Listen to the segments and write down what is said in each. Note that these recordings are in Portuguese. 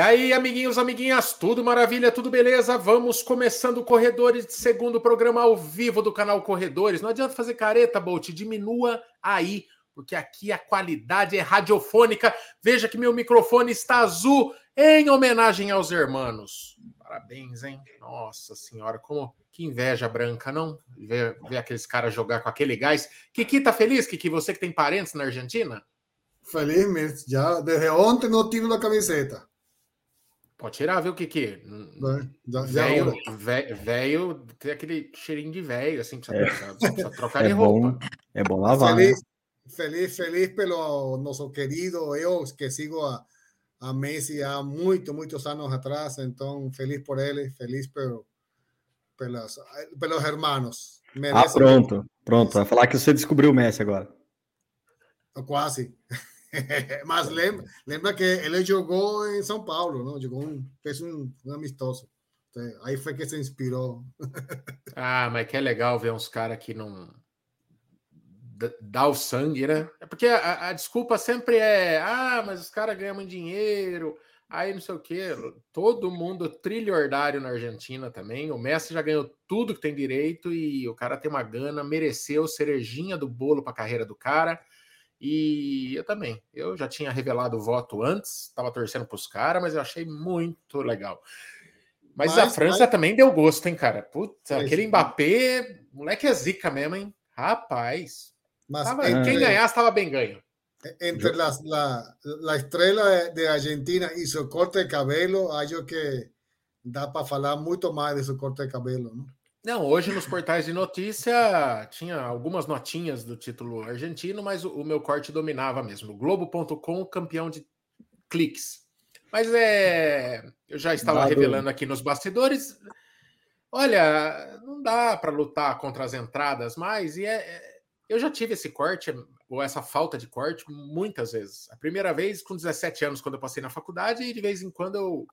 E aí, amiguinhos, amiguinhas, tudo maravilha, tudo beleza? Vamos começando Corredores segundo programa ao vivo do canal Corredores. Não adianta fazer careta, Bolt, diminua aí, porque aqui a qualidade é radiofônica. Veja que meu microfone está azul em homenagem aos hermanos. Parabéns, hein? Nossa senhora, como que inveja branca, não? Ver, ver aqueles caras jogar com aquele gás. Kiki, tá feliz, Kiki? Você que tem parentes na Argentina? Felizmente, já desde ontem não tiro a camiseta. Pode tirar, viu, Kiki? Velho, velho, tem aquele cheirinho de velho, assim, precisa, é. precisa trocar é de roupa. Bom, é bom lavar. Feliz, né? feliz, feliz pelo nosso querido, eu que sigo a, a Messi há muito, muitos anos atrás, então feliz por ele, feliz por, pelos, pelos hermanos. Merece ah, pronto, pronto. Vai falar que você descobriu o Messi agora. Quase. Mas lembra, lembra que ele jogou em São Paulo, não? Jogou um, fez um, um amistoso. Aí foi que se inspirou. ah, mas que é legal ver uns caras que não dá o sangue, né? É porque a, a, desculpa sempre é: ah, mas os caras ganham dinheiro, aí não sei o quê. Todo mundo trilhardário na Argentina também. O Messi já ganhou tudo que tem direito e o cara tem uma gana, mereceu cerejinha do bolo para a carreira do cara. E eu também. Eu já tinha revelado o voto antes, estava torcendo para os caras, mas eu achei muito legal. Mas, mas a França mas... também deu gosto, hein, cara? Puta, é aquele Mbappé, moleque é zica mesmo, hein? Rapaz. Mas tava, entre, quem ganhasse estava bem ganho. Entre las, la, la estrela de Argentina e seu corte de cabelo, acho que dá para falar muito mais de seu corte de cabelo, não? Não, hoje nos portais de notícia tinha algumas notinhas do título argentino, mas o, o meu corte dominava mesmo. Globo.com, campeão de cliques. Mas é. Eu já estava Dado. revelando aqui nos bastidores. Olha, não dá para lutar contra as entradas mais, e é, é, eu já tive esse corte, ou essa falta de corte, muitas vezes. A primeira vez com 17 anos, quando eu passei na faculdade, e de vez em quando eu,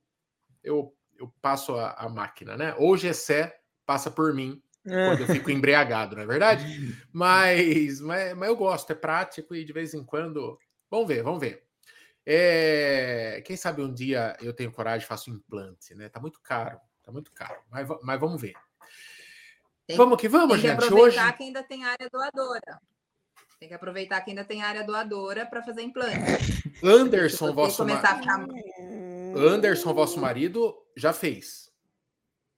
eu, eu passo a, a máquina, né? Ou Gessé passa por mim é. quando eu fico embriagado, não é verdade? Mas, mas, mas, eu gosto, é prático e de vez em quando. Vamos ver, vamos ver. É, quem sabe um dia eu tenho coragem e faço um implante, né? Tá muito caro, tá muito caro, mas, mas vamos ver. Tem, vamos que vamos, tem gente. que aproveitar Hoje... que ainda tem área doadora. Tem que aproveitar que ainda tem área doadora para fazer implante. Anderson, vosso marido. Ficar... Anderson, vosso marido, já fez.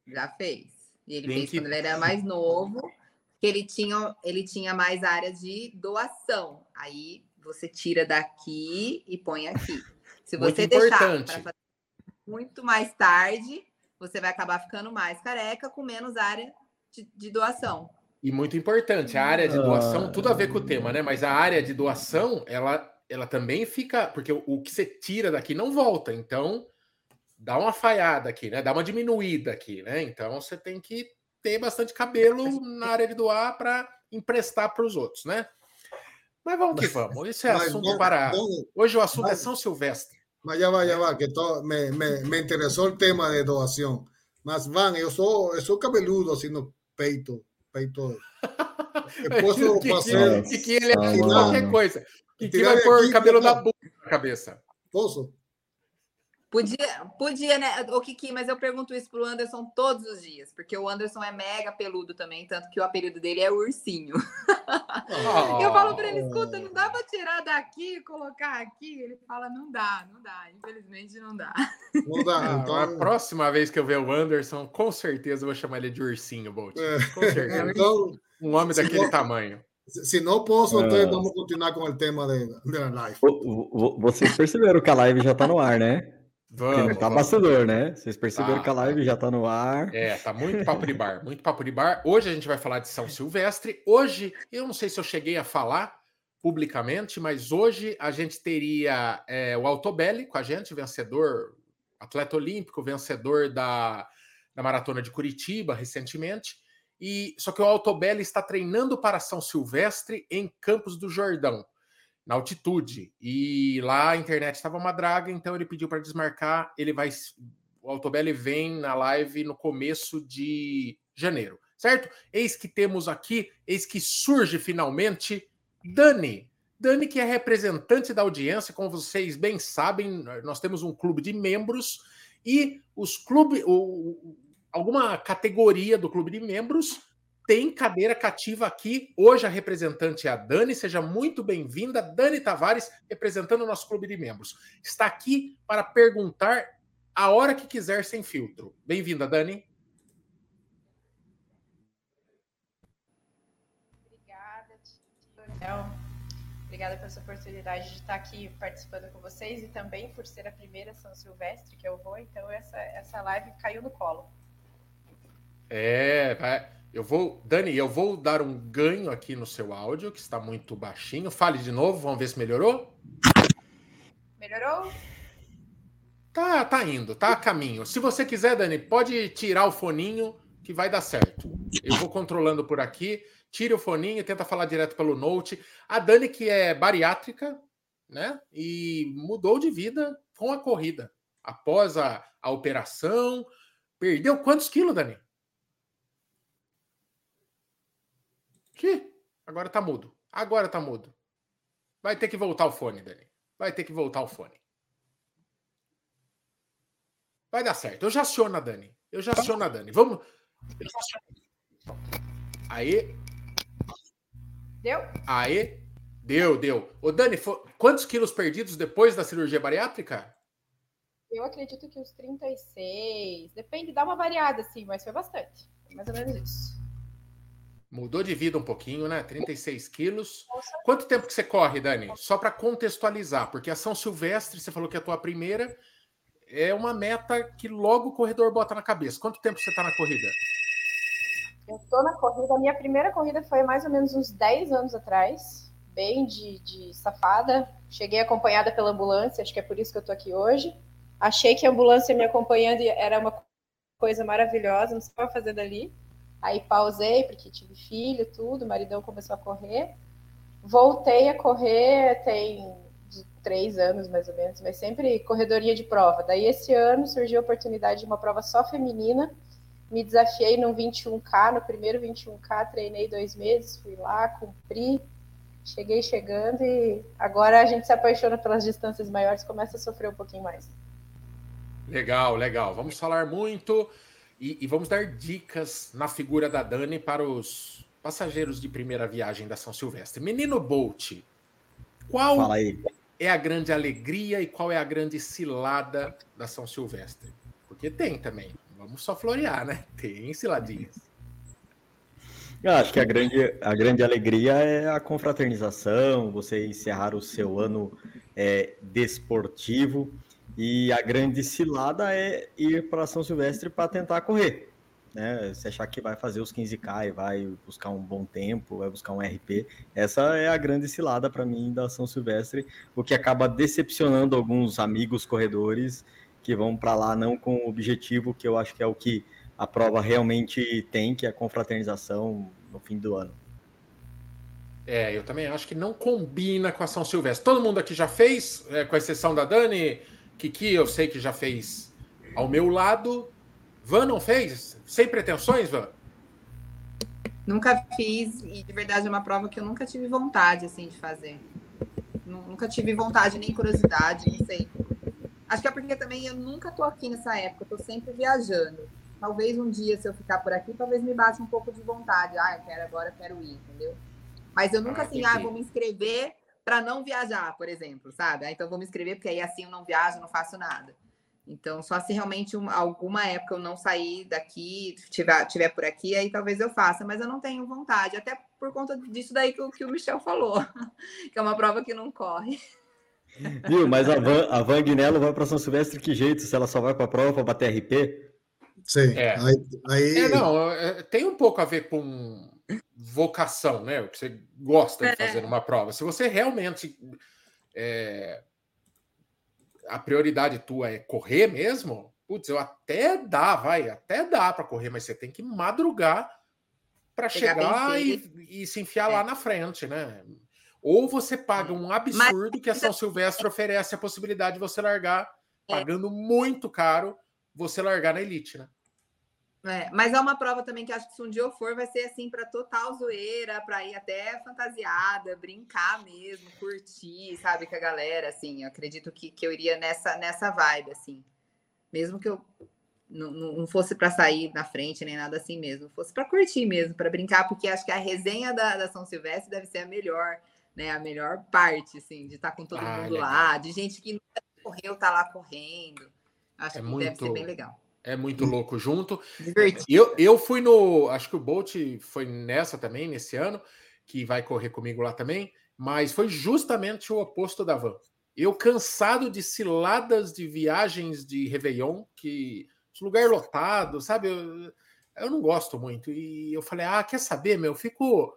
Já fez. E ele fez que... quando ele era mais novo, que ele tinha, ele tinha mais área de doação. Aí você tira daqui e põe aqui. Se você deixar fazer muito mais tarde, você vai acabar ficando mais careca com menos área de, de doação. E muito importante, a área de doação, ah. tudo a ver com o tema, né? Mas a área de doação, ela, ela também fica, porque o, o que você tira daqui não volta. Então, dá uma falhada aqui, né? Dá uma diminuída aqui, né? Então você tem que ter bastante cabelo na área de doar para emprestar para os outros, né? Mas vamos que vamos. Isso é mas, assunto para. Hoje o assunto é mas, é São Silvestre. Mas já vai, já vai, que to, me, me, me interessou o tema de doação. Mas, Van, eu sou, eu sou cabeludo assim no peito. peito. Eu posso que, fazer. Que, que ele é qualquer coisa. Que, que vai pôr o cabelo da boca na cabeça. Posso? Podia, podia, né, o Kiki, mas eu pergunto isso pro Anderson todos os dias, porque o Anderson é mega peludo também, tanto que o apelido dele é ursinho. Oh. Eu falo para ele, escuta, não dá para tirar daqui e colocar aqui? Ele fala, não dá, não dá, infelizmente não dá. Não dá. Então... A próxima vez que eu ver o Anderson, com certeza eu vou chamar ele de ursinho, Bolt. É. Com certeza. Então, um homem daquele não, tamanho. Se não posso, então vamos continuar com o tema da live. Vocês perceberam que a live já está no ar, né? Vamos, tá bastidor, né? Vocês perceberam tá, que a live já tá no ar. É, tá muito papo de bar, muito papo de bar. Hoje a gente vai falar de São Silvestre. Hoje, eu não sei se eu cheguei a falar publicamente, mas hoje a gente teria é, o Altobelli com a gente, vencedor, atleta olímpico, vencedor da, da maratona de Curitiba recentemente. E só que o Altobelli está treinando para São Silvestre em Campos do Jordão na altitude. E lá a internet estava uma draga, então ele pediu para desmarcar. Ele vai. O Altobelli vem na live no começo de janeiro, certo? Eis que temos aqui, eis que surge finalmente Dani. Dani, que é representante da audiência, como vocês bem sabem, nós temos um clube de membros e os clubes, alguma categoria do clube de membros tem cadeira cativa aqui. Hoje a representante é a Dani, seja muito bem-vinda. Dani Tavares, representando o nosso clube de membros. Está aqui para perguntar a hora que quiser sem filtro. Bem-vinda, Dani. Obrigada, tio. Obrigada pela essa oportunidade de estar aqui participando com vocês e também por ser a primeira São Silvestre que eu vou, então essa, essa live caiu no colo. É, vai. Eu vou, Dani, eu vou dar um ganho aqui no seu áudio, que está muito baixinho. Fale de novo, vamos ver se melhorou. Melhorou? Tá, tá indo, tá a caminho. Se você quiser, Dani, pode tirar o foninho que vai dar certo. Eu vou controlando por aqui tire o foninho, tenta falar direto pelo Note. A Dani, que é bariátrica, né? E mudou de vida com a corrida. Após a, a operação, perdeu quantos quilos, Dani? Que? Agora tá mudo. Agora tá mudo. Vai ter que voltar o fone, Dani. Vai ter que voltar o fone. Vai dar certo. Eu já aciono a Dani. Eu já aciono a Dani. Vamos. Aí, Deu? Aê, deu, deu. Ô, Dani, foi... quantos quilos perdidos depois da cirurgia bariátrica? Eu acredito que uns 36. Depende, dá uma variada, sim, mas foi bastante. Mais ou menos isso. Mudou de vida um pouquinho, né? 36 quilos. Quanto tempo que você corre, Dani? Só para contextualizar, porque a São Silvestre, você falou que é a tua primeira, é uma meta que logo o corredor bota na cabeça. Quanto tempo você está na corrida? Eu tô na corrida, a minha primeira corrida foi mais ou menos uns 10 anos atrás, bem de, de safada. Cheguei acompanhada pela ambulância, acho que é por isso que eu tô aqui hoje. Achei que a ambulância me acompanhando era uma coisa maravilhosa, não sei o que eu fazendo ali. Aí pausei, porque tive filho, tudo, o maridão começou a correr. Voltei a correr, tem três anos mais ou menos, mas sempre corredoria de prova. Daí esse ano surgiu a oportunidade de uma prova só feminina, me desafiei no 21K, no primeiro 21K, treinei dois meses, fui lá, cumpri, cheguei chegando e agora a gente se apaixona pelas distâncias maiores, começa a sofrer um pouquinho mais. Legal, legal. Vamos falar muito e, e vamos dar dicas na figura da Dani para os passageiros de primeira viagem da São Silvestre. Menino Bolt, qual é a grande alegria e qual é a grande cilada da São Silvestre? Porque tem também vamos só florear, né? Tem ciladinhas. Eu acho que a grande, a grande alegria é a confraternização, você encerrar o seu ano é, desportivo. E a grande cilada é ir para São Silvestre para tentar correr. Né? Se achar que vai fazer os 15K e vai buscar um bom tempo, vai buscar um RP, essa é a grande cilada para mim da São Silvestre, o que acaba decepcionando alguns amigos corredores que vão para lá não com o objetivo que eu acho que é o que a prova realmente tem, que é a confraternização no fim do ano. É, eu também acho que não combina com a São Silvestre. Todo mundo aqui já fez, é, com exceção da Dani, Kiki, eu sei que já fez ao meu lado. Van não fez? Sem pretensões, Van? Nunca fiz, e de verdade é uma prova que eu nunca tive vontade assim de fazer. Nunca tive vontade nem curiosidade, não sei. Acho que é porque também eu nunca tô aqui nessa época, eu tô sempre viajando. Talvez um dia, se eu ficar por aqui, talvez me bate um pouco de vontade. Ah, eu quero agora, eu quero ir, entendeu? Mas eu nunca ah, assim, ah, vou me inscrever para não viajar, por exemplo, sabe? Ah, então vou me inscrever porque aí assim eu não viajo, não faço nada. Então, só se realmente uma, alguma época eu não sair daqui, tiver, tiver por aqui, aí talvez eu faça, mas eu não tenho vontade, até por conta disso daí que, que o Michel falou, que é uma prova que não corre. Viu, mas a Van, a Van Guinello vai para São Silvestre que jeito? Se ela só vai para a prova para bater RP? Sim. É. Aí, aí... É, não, é, tem um pouco a ver com vocação, né? O que você gosta de é. fazer numa prova. Se você realmente. É, a prioridade tua é correr mesmo, putz, eu até dá, vai, até dá para correr, mas você tem que madrugar para chegar e, e, se enfiar é. lá na frente, né? Ou você paga um absurdo Mas... que a São Silvestre oferece a possibilidade de você largar, é. pagando muito caro, você largar na elite, né? É, mas é uma prova também que acho que se um dia eu for, vai ser assim para total zoeira, para ir até fantasiada, brincar mesmo, curtir, sabe, com a galera, assim. Eu acredito que, que eu iria nessa, nessa vibe, assim. Mesmo que eu não, não fosse para sair na frente nem nada assim mesmo, fosse para curtir mesmo, para brincar, porque acho que a resenha da, da São Silvestre deve ser a melhor, né? A melhor parte, assim, de estar tá com todo ah, mundo legal. lá, de gente que nunca correu, tá lá correndo. Acho é que muito... deve ser bem legal. É muito louco junto. Eu, eu fui no. Acho que o Bolt foi nessa também, nesse ano, que vai correr comigo lá também, mas foi justamente o oposto da van. Eu cansado de ciladas de viagens de Réveillon, que lugar lotado, sabe? Eu, eu não gosto muito. E eu falei, ah, quer saber, meu? Eu fico.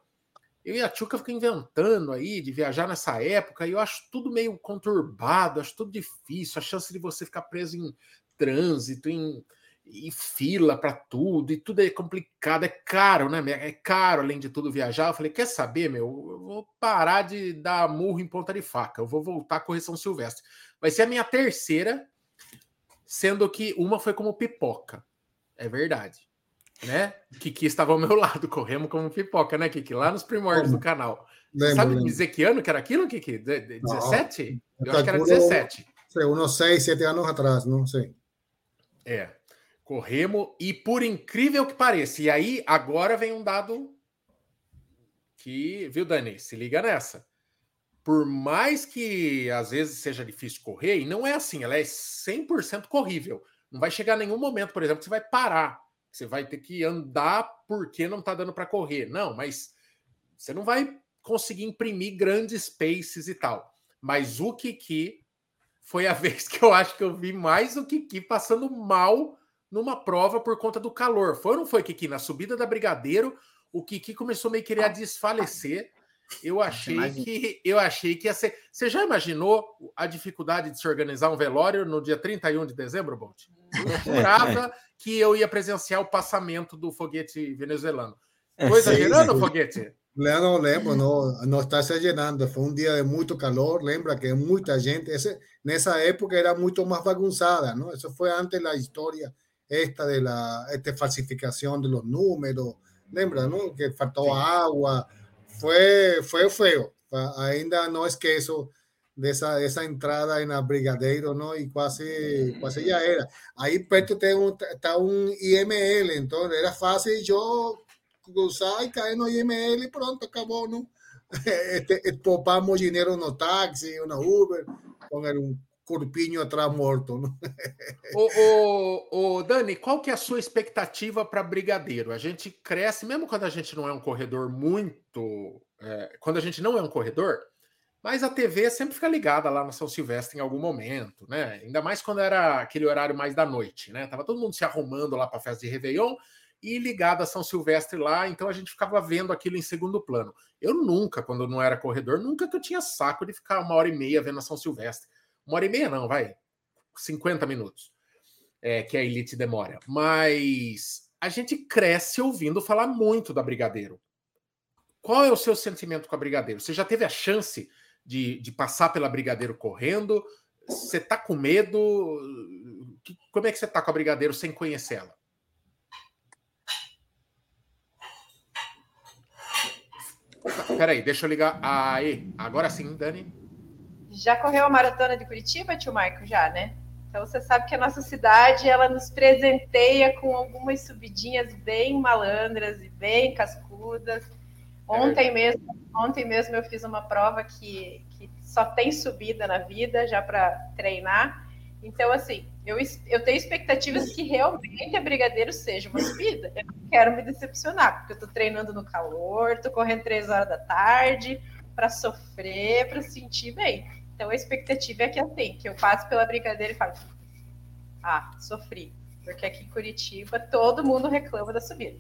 Eu e a Tchuca ficam inventando aí de viajar nessa época, e eu acho tudo meio conturbado, acho tudo difícil, a chance de você ficar preso em trânsito, em, em fila para tudo, e tudo é complicado, é caro, né? É caro, além de tudo, viajar. Eu falei, quer saber, meu? Eu vou parar de dar murro em ponta de faca, eu vou voltar à correção silvestre. Vai ser a minha terceira, sendo que uma foi como pipoca. É verdade. Né? Kiki estava ao meu lado, corremos como pipoca, né, Kiki? Lá nos primórdios do canal. Lembra, Sabe lembra. dizer que ano que era aquilo, Kiki? De, de, 17? Não, eu acho que era 17. Sei, uns 6, 7 anos atrás, não sei. É. Corremos, e por incrível que pareça, e aí agora vem um dado que, viu, Dani? Se liga nessa. Por mais que às vezes seja difícil correr, e não é assim, ela é 100% corrível. Não vai chegar nenhum momento, por exemplo, que você vai parar. Você vai ter que andar porque não está dando para correr. Não, mas você não vai conseguir imprimir grandes paces e tal. Mas o Kiki foi a vez que eu acho que eu vi mais o Kiki passando mal numa prova por conta do calor. Foi ou não foi, Kiki? Na subida da Brigadeiro, o Kiki começou meio que a desfalecer. Eu achei que eu achei que ia ser. Você já imaginou a dificuldade de se organizar um velório no dia 31 de dezembro, Bolt? Eu jurava que eu ia presenciar o passamento do foguete venezuelano. Estou exagerando, foguete? Não, lembro, não, não está se llenando. Foi um dia de muito calor. Lembra que muita gente. Esse, nessa época era muito mais bagunçada, não? Isso foi antes da história esta de la esta falsificação de los números. Lembra, não? Que faltou Sim. água. Foi, foi feo. Ainda não esqueço dessa essa entrada na Brigadeiro, não? E quase, quase já era. Aí perto tem um, tá um IML, então era fácil eu cruzar e cair no IML e pronto, acabou, não? Este, popamos dinheiro no táxi, no Uber, com um corpinho atrás morto. Não? o, o, o, Dani, qual que é a sua expectativa para Brigadeiro? A gente cresce, mesmo quando a gente não é um corredor muito. É, quando a gente não é um corredor, mas a TV sempre fica ligada lá no São Silvestre em algum momento, né? Ainda mais quando era aquele horário mais da noite, né? Tava todo mundo se arrumando lá para a festa de Réveillon e ligado a São Silvestre lá, então a gente ficava vendo aquilo em segundo plano. Eu nunca, quando não era corredor, nunca que eu tinha saco de ficar uma hora e meia vendo a São Silvestre. Uma hora e meia não, vai. 50 minutos. É, que a Elite demora. Mas a gente cresce ouvindo falar muito da Brigadeiro. Qual é o seu sentimento com a Brigadeiro? Você já teve a chance de, de passar pela Brigadeiro correndo? Você tá com medo? Como é que você tá com a Brigadeiro sem conhecê-la? Peraí, deixa eu ligar. Aí, agora sim, Dani. Já correu a maratona de Curitiba, tio Marco? Já, né? Então você sabe que a nossa cidade ela nos presenteia com algumas subidinhas bem malandras e bem cascudas. Ontem é mesmo, ontem mesmo eu fiz uma prova que, que só tem subida na vida já para treinar. Então, assim, eu, eu tenho expectativas que realmente a Brigadeiro seja uma subida. Eu não quero me decepcionar, porque eu estou treinando no calor, estou correndo três horas da tarde para sofrer, para sentir bem. Então a expectativa é que assim, que eu passe pela brincadeira e fale, ah, sofri. Porque aqui em Curitiba todo mundo reclama da subida.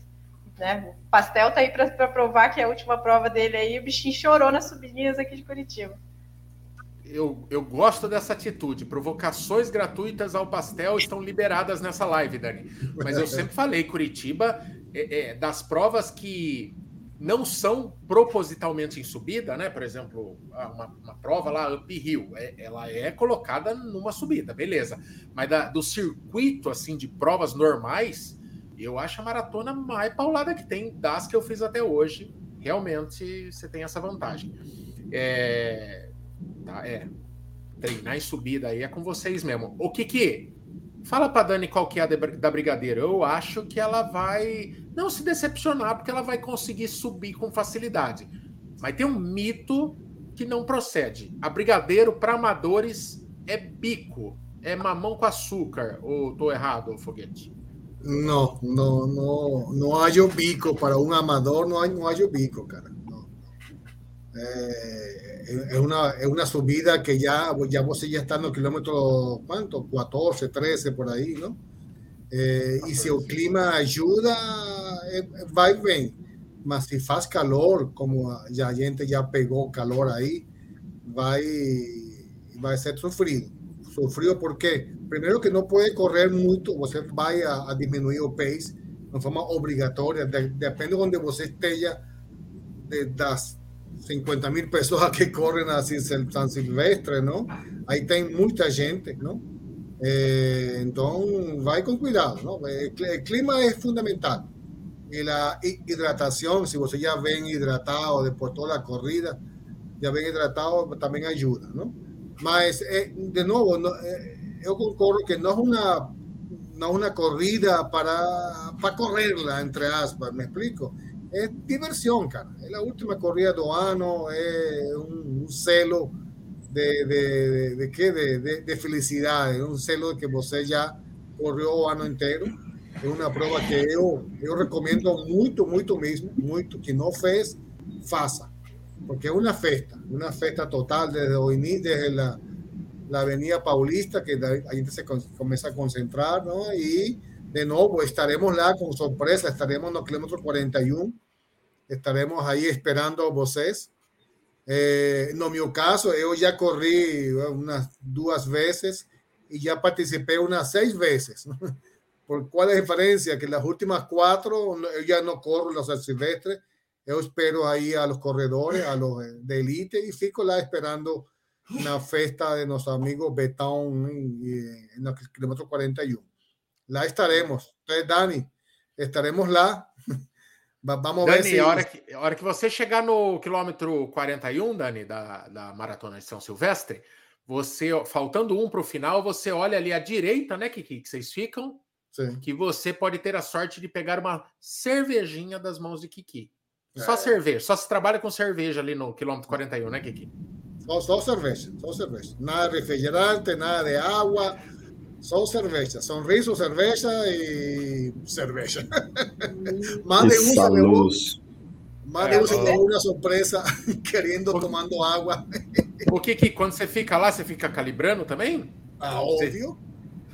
Né? O pastel tá aí para provar que é a última prova dele aí, o bichinho chorou nas subidinhas aqui de Curitiba. Eu, eu gosto dessa atitude. Provocações gratuitas ao pastel estão liberadas nessa live, Dani. Mas eu sempre falei, Curitiba, é, é, das provas que não são propositalmente em subida, né? Por exemplo, uma, uma prova lá, uphill, é, ela é colocada numa subida, beleza. Mas da, do circuito, assim, de provas normais, Eu acho a maratona mais paulada que tem das que eu fiz até hoje. Realmente você tem essa vantagem. É, tá, é. Treinar em subida aí é com vocês mesmo. O que que Fala para Dani qual que é a da Brigadeiro. Eu acho que ela vai não se decepcionar porque ela vai conseguir subir com facilidade. Mas tem um mito que não procede. A Brigadeiro para amadores é bico, é mamão com açúcar. Ou tô errado, Foguete? Não, não, não, não há o bico para um amador, não há, não há o bico, cara. Não. É, é, uma, é uma subida que já, já você já está no quilômetro, quanto? 14, 13 por aí, não? É, e se o clima ajuda, é, vai bem. Mas se faz calor, como já a gente já pegou calor aí, vai, vai ser sofrido. Sofrido porque, primeiro, que não pode correr muito, você vai a, a diminuir o pace de forma obrigatória, de, depende de onde você esteja, de, das 50 mil pessoas que correm assim San Silvestre, não? Aí tem muita gente, não? É, então, vai com cuidado, não? O clima é fundamental. Y la hidratación, si você ya ven hidratado después de toda la corrida, ya ven hidratado, también ayuda, ¿no? Mas, eh, de nuevo, no, eh, yo concordo que no es una, no es una corrida para, para correrla, entre aspas, me explico. Es diversión, cara. Es la última corrida do ano, es un, un celo de, de, de, de, qué? De, de, de felicidade, un celo de que você já correu o ano inteiro é uma prova que eu, eu recomendo muito, muito mesmo, muito, que não fez, faça. Porque é uma festa, uma festa total desde o início, desde a, a Avenida Paulista, que a gente se começa a concentrar, não? E, de novo, estaremos lá com surpresa, estaremos no quilômetro 41, estaremos aí esperando vocês. Eh, no meu caso, eu já corri umas duas vezes e já participei umas seis vezes. ¿Por cuál es la diferencia? Que las últimas cuatro yo ya no corro los silvestres, yo espero ahí a los corredores, a los de élite y fico lá esperando una fiesta de nuestros amigos Betón en el kilómetro 41. Lá estaremos. Entonces, Dani, estaremos lá. Vamos Dani, ver se... a, hora que, a hora que você chegar no quilômetro 41, Dani, da, da Maratona de São Silvestre, você, faltando um para o final, você olha ali à direita, né, que, que vocês ficam, Sim. que você pode ter a sorte de pegar uma cervejinha das mãos de Kiki. Só é. cerveja, só se trabalha com cerveja ali no quilômetro 41, né, Kiki? Só, só cerveja, só cerveja. Nada de refrigerante, nada de água, só cerveja. Sorriso, cerveja e cerveja. mais de um levou, mais de um se levou uma surpresa querendo, tomando água. O que quando você fica lá, você fica calibrando também? Ah, óbvio.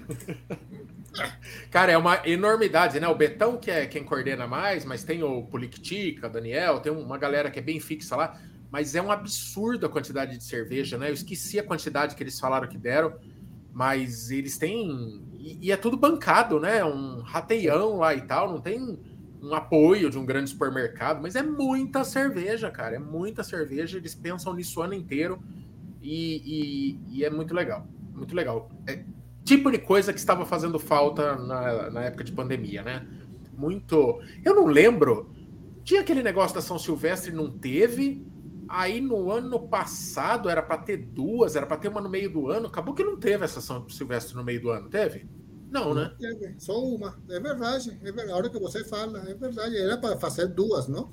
Cara, é uma enormidade, né? O Betão, que é quem coordena mais, mas tem o Polictica, Daniel, tem uma galera que é bem fixa lá, mas é um absurdo a quantidade de cerveja, né? Eu esqueci a quantidade que eles falaram que deram, mas eles têm. E, é tudo bancado, né? Um rateião lá e tal, não tem um apoio de um grande supermercado, mas é muita cerveja, cara, é muita cerveja. Eles pensam nisso o ano inteiro e, e, e é muito legal, muito legal. É, tipo de coisa que estava fazendo falta na, na época de pandemia, né? Muito. Eu não lembro. Tinha aquele negócio da São Silvestre, não teve. Aí no ano passado era para ter duas, era para ter uma no meio do ano. Acabou que não teve essa São Silvestre no meio do ano, teve? Não, né? Teve, só uma. É verdade, é verdade. A hora que você fala, é verdade. Era para fazer duas, não?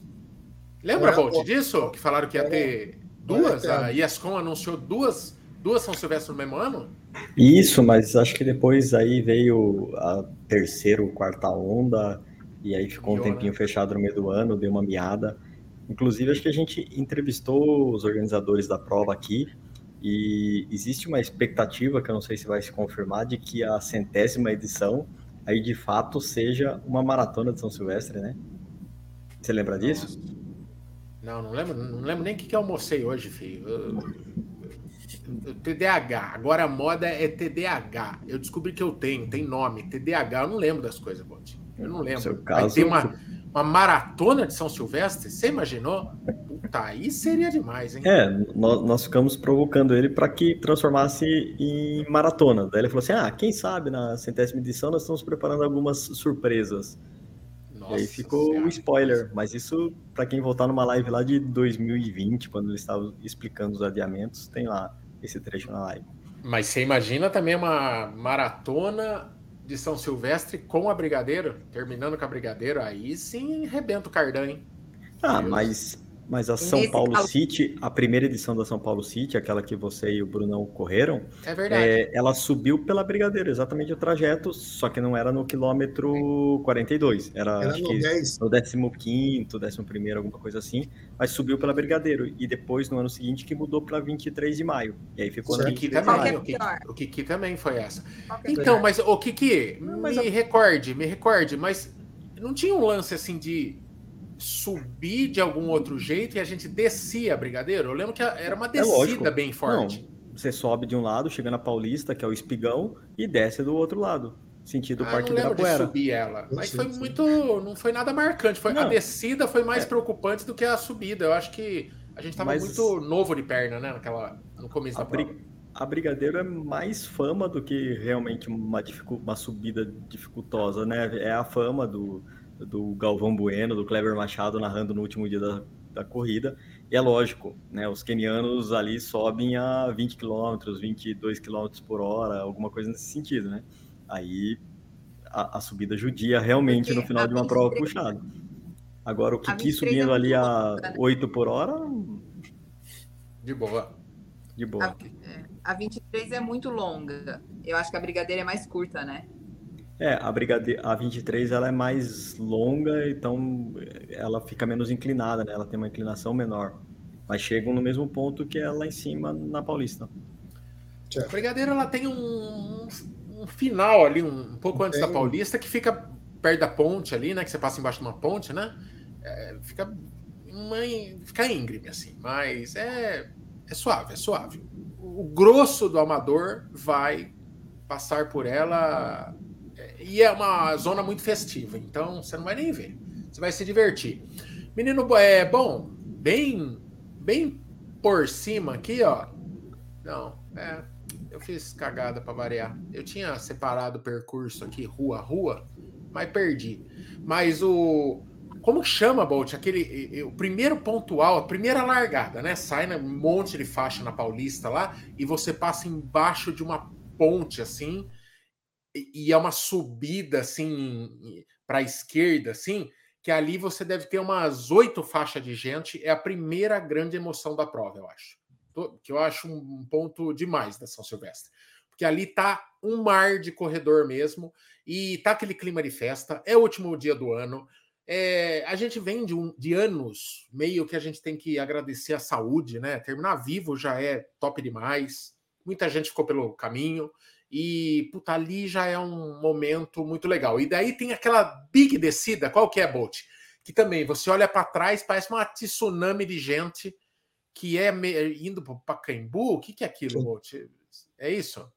Lembra, Bolt, disso? Que falaram que ia ter duas? A ESCOM anunciou duas Duas São Silvestre no mesmo ano? Isso, mas acho que depois aí veio a terceira ou quarta onda, e aí ficou um tempinho né? fechado no meio do ano, deu uma miada. Inclusive, acho que a gente entrevistou os organizadores da prova aqui, e existe uma expectativa, que eu não sei se vai se confirmar, de que a centésima edição aí de fato seja uma maratona de São Silvestre, né? Você lembra disso? Não, não lembro, não lembro nem o que, que eu almocei hoje, filho. Eu... TDAH. Agora a moda é TDAH. Eu descobri que eu tenho, tem nome. TDAH, eu não lembro das coisas, Bote. Eu não lembro. Seu caso, Vai ter uma, uma maratona de São Silvestre? Você imaginou? Puta, aí seria demais, hein? É, nós, nós ficamos provocando ele para que transformasse em maratona. Daí ele falou assim: ah, quem sabe na centésima edição nós estamos preparando algumas surpresas. Nossa e aí ficou o um spoiler, mas isso, para quem voltar numa live lá de 2020, quando eles estavam explicando os adiamentos, tem lá esse trecho na live. Mas você imagina também uma maratona de São Silvestre com a Brigadeiro, terminando com a Brigadeiro, aí sim rebenta o cardan, hein? Ah, mas mas a São Paulo caso... City, a primeira edição da São Paulo City, aquela que você e o Brunão correram, é verdade. É, ela subiu pela Brigadeiro, exatamente o trajeto, só que não era no quilômetro 42, era, era acho no que 10. no 15, 11, alguma coisa assim, mas subiu pela Brigadeiro. E depois, no ano seguinte, que mudou para 23 de maio. E aí ficou na Kiki também, o Kiki, o Kiki também foi essa. Então, mas o Kiki, me a... recorde, me recorde, mas não tinha um lance assim de subir de algum outro jeito e a gente descia Brigadeiro? Eu lembro que era uma é descida é bem forte. Não, você sobe de um lado, chega na Paulista, que é o Espigão, e desce do outro lado, sentido ah, Parque de subir ela, mas foi muito, não foi nada marcante. Foi, a descida foi mais é. preocupante do que a subida. Eu acho que a gente estava mas... muito novo de perna, né, naquela, no começo a da prova. A Brigadeiro é mais fama do que realmente uma, uma subida dificultosa, né? É a fama do, do Galvão Bueno, do Cleber Machado narrando no último dia da, da corrida. E é lógico, né? Os kenianos ali sobem a 20 km, 22 km por hora, alguma coisa nesse sentido, né? Aí a, a subida judia realmente Porque no final de uma prova puxada. Agora o Kiki subindo é ali a 8 por hora. De boa. De boa. A, a 23 é muito longa. Eu acho que a brigadeira é mais curta, né? É, a Brigade... a 23 ela é mais longa, então ela fica menos inclinada, né? Ela tem uma inclinação menor. Mas chegam no mesmo ponto que é lá em cima na Paulista. A Brigadeiro ela tem um, um final ali, um, um pouco antes tem. da Paulista, que fica perto da ponte ali, né? Que você passa embaixo de uma ponte, né? É, fica, uma, fica íngreme, assim, mas é, é suave, é suave. O grosso do amador vai passar por ela e é uma zona muito festiva, então você não vai nem ver. Você vai se divertir. Menino, é bom, bem, bem por cima aqui, ó. Não, é, eu fiz cagada para variar. Eu tinha separado o percurso aqui, rua rua, mas perdi. Mas o como chama, Bolt? Aquele o primeiro pontual, a primeira largada, né? Sai um monte de faixa na Paulista lá e você passa embaixo de uma ponte assim e é uma subida assim para a esquerda, assim, que ali você deve ter umas oito faixas de gente. É a primeira grande emoção da prova, eu acho. Que eu acho um ponto demais da São Silvestre. Porque ali tá um mar de corredor mesmo, e tá aquele clima de festa. É o último dia do ano. É, a gente vem de, um, de anos, meio que a gente tem que agradecer a saúde, né? Terminar vivo já é top demais. Muita gente ficou pelo caminho. E, puta, ali já é um momento muito legal. E daí tem aquela big descida, qual que é, Bolt? Que também, você olha para trás, parece uma tsunami de gente que é indo para Pacaembu. O que, que é aquilo, Bolt? É isso?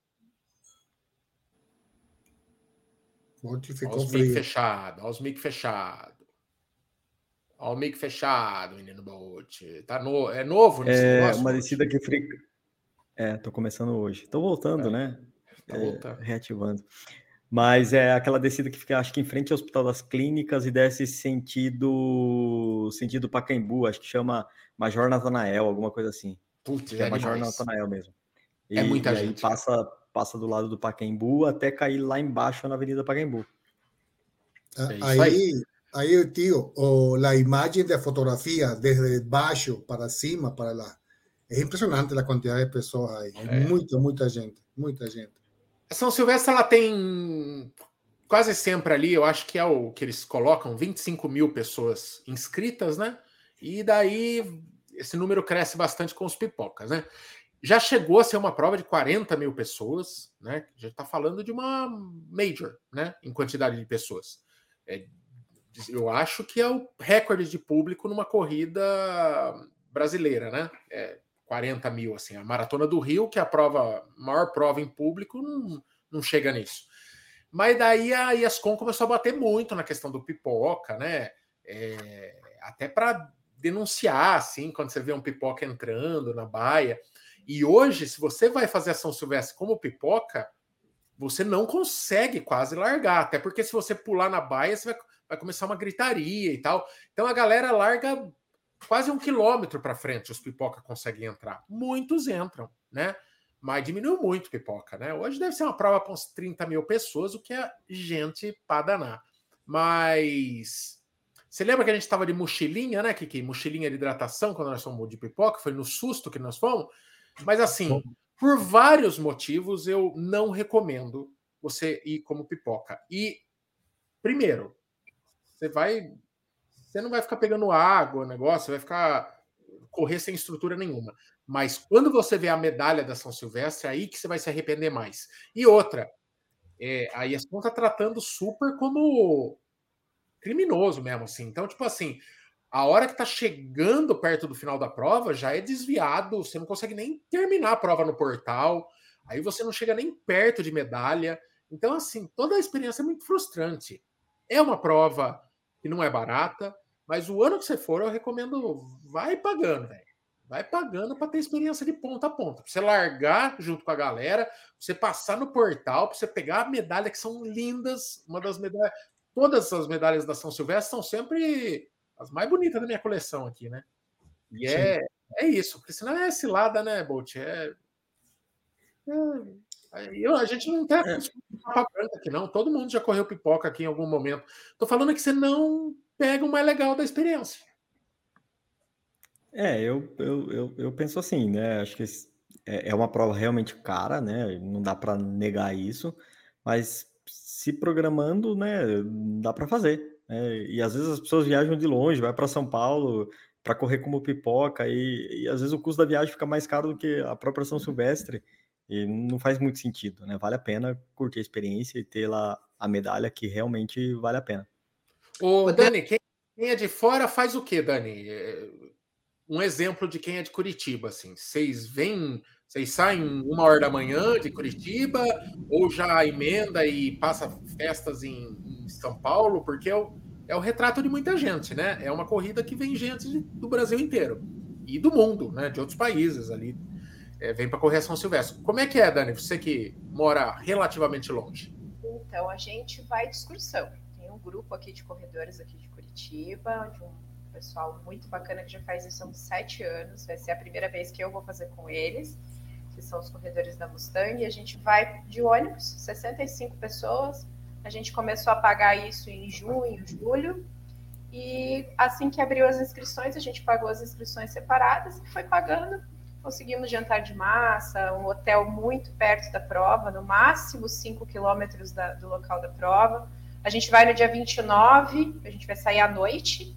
Bolt ficou olha os fechado, olha os mic fechado. Olha o mic fechado, menino Bolt. Tá no... É novo nesse é, negócio? Uma descida que frica. É, tô começando hoje. Tô voltando, é. né? Tá é, reativando. Mas é aquela descida que fica, acho que em frente ao Hospital das Clínicas e desce sentido sentido Pacaembu, acho que chama Major Natanael, alguma coisa assim. Putz, é, é Major Natanael mesmo. É e, é muita e gente. passa, passa do lado do Pacaembu até cair lá embaixo na Avenida Pacaembu. Ah, é aí, aí, tio, oh, a imagem da fotografia desde baixo para cima, para lá, é impressionante a quantidade de pessoas aí. É. Muita, muita gente, muita gente. A São Silvestre ela tem quase sempre ali, eu acho que é o que eles colocam, 25 mil pessoas inscritas, né? E daí esse número cresce bastante com os pipocas, né? Já chegou a ser uma prova de 40 mil pessoas, né? Já está falando de uma major, né? Em quantidade de pessoas. É, eu acho que é o recorde de público numa corrida brasileira, né? É, 40 mil, assim. A Maratona do Rio, que é a prova, maior prova em público, não, não chega nisso. Mas daí a ESCOM começou a bater muito na questão do pipoca, né? É, até para denunciar, assim, quando você vê um pipoca entrando na baia. E hoje, se você vai fazer a São Silvestre como pipoca, você não consegue quase largar. Até porque se você pular na baia, você vai, vai começar uma gritaria e tal. Então a galera larga quase um quilômetro para frente, os pipoca conseguem entrar. Muitos entram, né? Mas diminuiu muito pipoca, né? Hoje deve ser uma prova com uns 30 mil pessoas, o que é gente para danar. Mas você lembra que a gente estava de mochilinha, né, Kiki? Mochilinha de hidratação quando nós fomos de pipoca? Foi no susto que nós fomos. Mas assim, por vários motivos, eu não recomendo você ir como pipoca. E, primeiro, você vai. Você não vai ficar pegando água, negócio, vai ficar. correr sem estrutura nenhuma. Mas quando você vê a medalha da São Silvestre, é aí que você vai se arrepender mais. E outra, é, a ESPN está tratando super como criminoso mesmo, assim. Então, tipo assim, a hora que tá chegando perto do final da prova já é desviado, você não consegue nem terminar a prova no portal, aí você não chega nem perto de medalha. Então, assim, toda a experiência é muito frustrante. É uma prova que não é barata, mas o ano que você for, eu recomendo, vai pagando, velho. Vai pagando para ter experiência de ponta a ponta. Pra você largar junto com a galera, pra você passar no portal, para você pegar a medalha que são lindas. Uma das medalhas. Todas as medalhas da São Silvestre são sempre as mais bonitas da minha coleção aqui, né? E é, é isso, porque senão é cilada, né, Bolt? É, é, eu, a gente não tem é. branca aqui, não. Todo mundo já correu pipoca aqui em algum momento. Tô falando que você não pega o mais legal da experiência. É, eu, eu, eu, eu penso assim, né? Acho que é, é uma prova realmente cara, né? Não dá para negar isso, mas se programando, né? Dá para fazer. É, e às vezes as pessoas viajam de longe, vai para São Paulo para correr como pipoca, e, e, às vezes o custo da viagem fica mais caro do que a própria São Silvestre, e não faz muito sentido, né? Vale a pena curtir a experiência e ter lá a medalha que realmente vale a pena. Ô, Dani, quem é de fora faz o quê, Dani? É, um exemplo de quem é de Curitiba, assim. Vocês vêm, vocês saem uma hora da manhã de Curitiba ou já emenda e passa festas em, em São Paulo? Porque é o, é o retrato de muita gente, né? É uma corrida que vem gente do Brasil inteiro e do mundo, né? De outros países ali. É, vem para correr São Silvestre. Como é que é, Dani? Você que mora relativamente longe. Então, a gente vai de excursão. Tem um grupo aqui de corredores aqui de Curitiba, de um pessoal muito bacana que já faz isso há uns sete anos. Vai ser a primeira vez que eu vou fazer com eles, que são os corredores da Mustang. E a gente vai de ônibus, 65 pessoas. A gente começou a pagar isso em junho, julho. E assim que abriu as inscrições, a gente pagou as inscrições separadas e foi pagando. Conseguimos jantar de massa, um hotel muito perto da prova, no máximo 5 quilômetros do local da prova. A gente vai no dia 29, a gente vai sair à noite,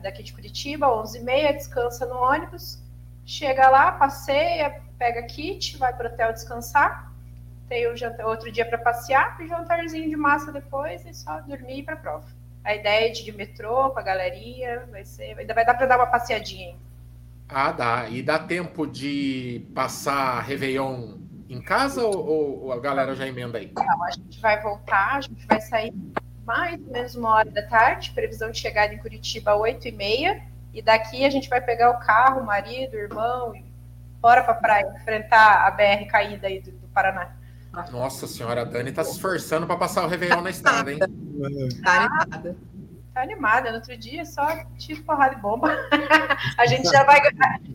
daqui de Curitiba, 11h30, descansa no ônibus, chega lá, passeia, pega kit, vai para o hotel descansar, tem o jantar, outro dia para passear, e jantarzinho de massa depois e só dormir e ir para a prova. A ideia é de, de metrô com a galeria, vai ser, ainda vai dar para dar uma passeadinha. Ah, dá. E dá tempo de passar Réveillon em casa ou, ou a galera já emenda aí? Não, a gente vai voltar, a gente vai sair mais ou menos uma hora da tarde, previsão de chegada em Curitiba às 8 e meia, e daqui a gente vai pegar o carro, o marido, o irmão, e bora para praia, enfrentar a BR caída aí do, do Paraná. Nossa senhora, a Dani tá se esforçando para passar o Réveillon na estrada, hein? Tá animada. Tá animada. No outro dia só tiro porrada e bomba. a gente já vai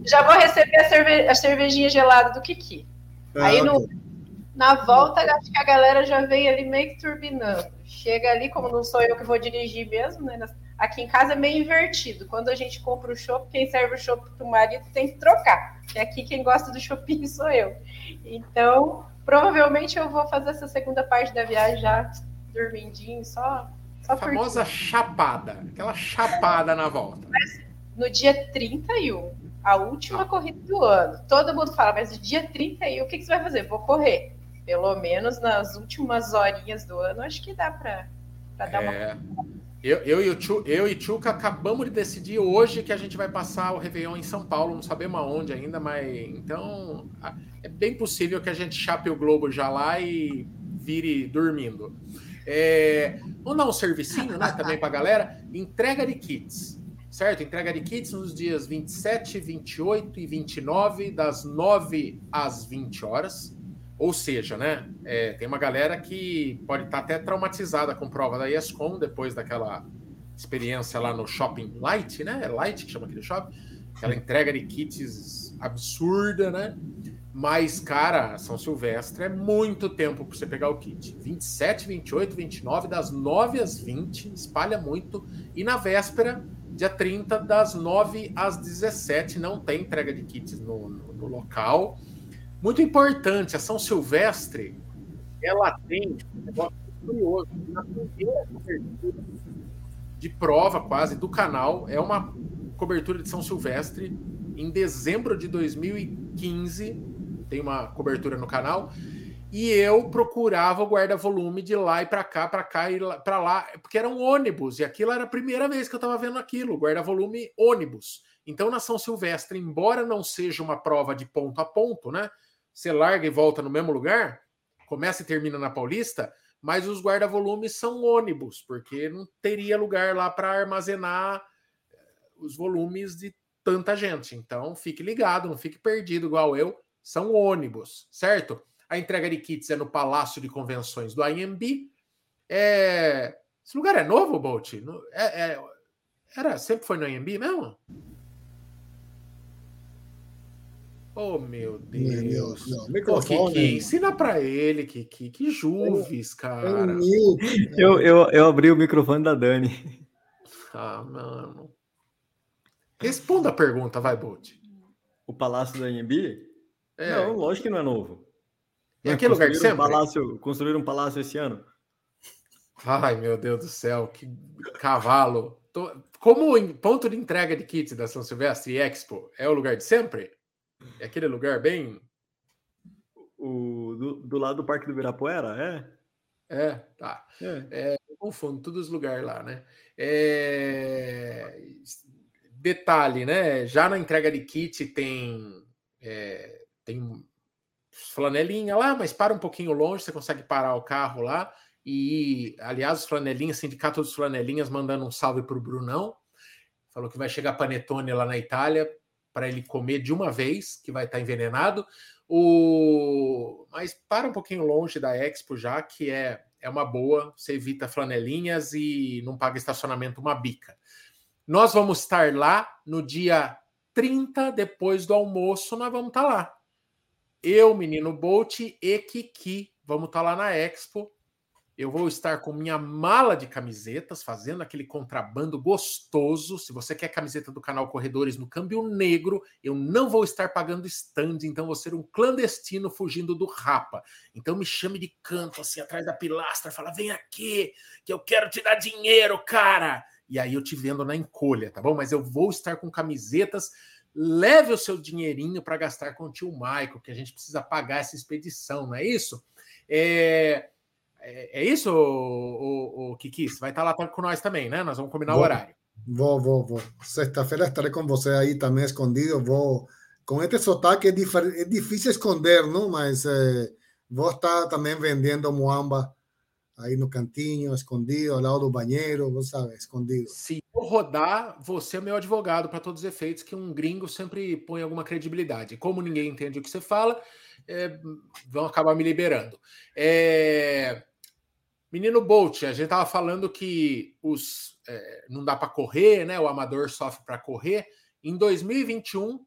já vou receber a, cerve, a cervejinha gelada do Kiki. Ah, Aí no, na volta, acho que a galera já vem ali meio que turbinando. Chega ali, como não sou eu que vou dirigir mesmo, né? Aqui em casa é meio invertido. Quando a gente compra o chopp, quem serve o chopp para o marido tem que trocar. E aqui quem gosta do shopping sou eu. Então, provavelmente eu vou fazer essa segunda parte da viagem já dormindinho, só. Só a famosa curtindo. chapada, aquela chapada na volta. Mas no dia 31, a última corrida do ano, todo mundo fala, mas no dia 31, o que, que você vai fazer? Vou correr pelo menos nas últimas horinhas do ano, acho que dá para dar é. uma. Eu, eu, e o eu e Tchuca acabamos de decidir hoje que a gente vai passar o Réveillon em São Paulo, não sabemos aonde ainda, mas então é bem possível que a gente chape o Globo já lá e vire dormindo. É, vamos dar um servicinho né, também para a galera. Entrega de kits, certo? Entrega de kits nos dias 27, 28 e 29, das 9 às 20 horas. Ou seja, né, é, tem uma galera que pode estar tá até traumatizada com prova da ESCOM depois daquela experiência lá no Shopping Light, né? É Light que chama aquele shopping. Aquela entrega de kits absurda, né? Mas, cara, São Silvestre é muito tempo para você pegar o kit. 27, 28, 29, das 9 às 20, espalha muito. E na véspera, dia 30, das 9 às 17, não tem entrega de kits no, no, no local. Muito importante, a São Silvestre, ela tem um negócio curioso. Na primeira cobertura de prova, quase, do canal, é uma cobertura de São Silvestre em dezembro de 2015. Tem uma cobertura no canal. E eu procurava o guarda-volume de lá e para cá, para cá e para lá, porque era um ônibus. E aquilo era a primeira vez que eu estava vendo aquilo, guarda-volume ônibus. Então, na São Silvestre, embora não seja uma prova de ponto a ponto, né? Você larga e volta no mesmo lugar, começa e termina na Paulista, mas os guarda-volumes são ônibus, porque não teria lugar lá para armazenar eh, os volumes de tanta gente. Então, fique ligado, não fique perdido igual eu. São ônibus, certo? A entrega de kits é no Palácio de Convenções do IMB. É... Esse lugar é novo, Bolt? É, é... Era, sempre foi no IMB mesmo? Oh, meu Deus. Não, microfone. Kiki, ensina para ele, Kiki. Que juves, cara. Eu, eu, eu abri o microfone da Dani. Ah, mano. Responda a pergunta, vai, Bolt. O Palácio da AMB? É. Não, lógico que não é novo. É aquele lugar que sempre? Um palácio, construíram um palácio esse ano. Ai, meu Deus do céu, que cavalo. Como ponto de entrega de kits da São Silvestre e Expo é o lugar de sempre? É aquele lugar bem. O, do, do lado do Parque do Ibirapuera, é? É, tá. É. É, eu confundo todos os lugares lá, né? É... Detalhe, né? Já na entrega de kit tem, é, tem flanelinha lá, mas para um pouquinho longe, você consegue parar o carro lá. E, aliás, os flanelinhas, sindicato dos flanelinhas, mandando um salve para o Brunão. Falou que vai chegar panetone lá na Itália para ele comer de uma vez, que vai estar tá envenenado. O... Mas para um pouquinho longe da Expo já, que é, é uma boa, você evita flanelinhas e não paga estacionamento uma bica. Nós vamos estar lá no dia 30, depois do almoço, nós vamos estar lá. Eu, menino Bolt e Kiki, vamos estar lá na Expo eu vou estar com minha mala de camisetas, fazendo aquele contrabando gostoso. Se você quer camiseta do canal Corredores no câmbio negro, eu não vou estar pagando stand, então vou ser um clandestino fugindo do rapa. Então me chame de canto, assim, atrás da pilastra, fala: vem aqui, que eu quero te dar dinheiro, cara. E aí eu te vendo na encolha, tá bom? Mas eu vou estar com camisetas. Leve o seu dinheirinho para gastar com o tio Michael, que a gente precisa pagar essa expedição, não é isso? É. É, é isso, o, o, o Kiki? Você vai estar lá com nós também, né? Nós vamos combinar vou, o horário. Vou, vou, vou. Sexta-feira estarei com você aí também escondido. Vou. Com este sotaque é, é difícil esconder, não? Mas é, vou estar também vendendo muamba aí no cantinho, escondido, ao lado do banheiro, você sabe, escondido. Se eu rodar, você é meu advogado para todos os efeitos, que um gringo sempre põe alguma credibilidade. Como ninguém entende o que você fala, é, vão acabar me liberando. É, menino Bolt, a gente estava falando que os é, não dá para correr, né? O amador sofre para correr. Em 2021,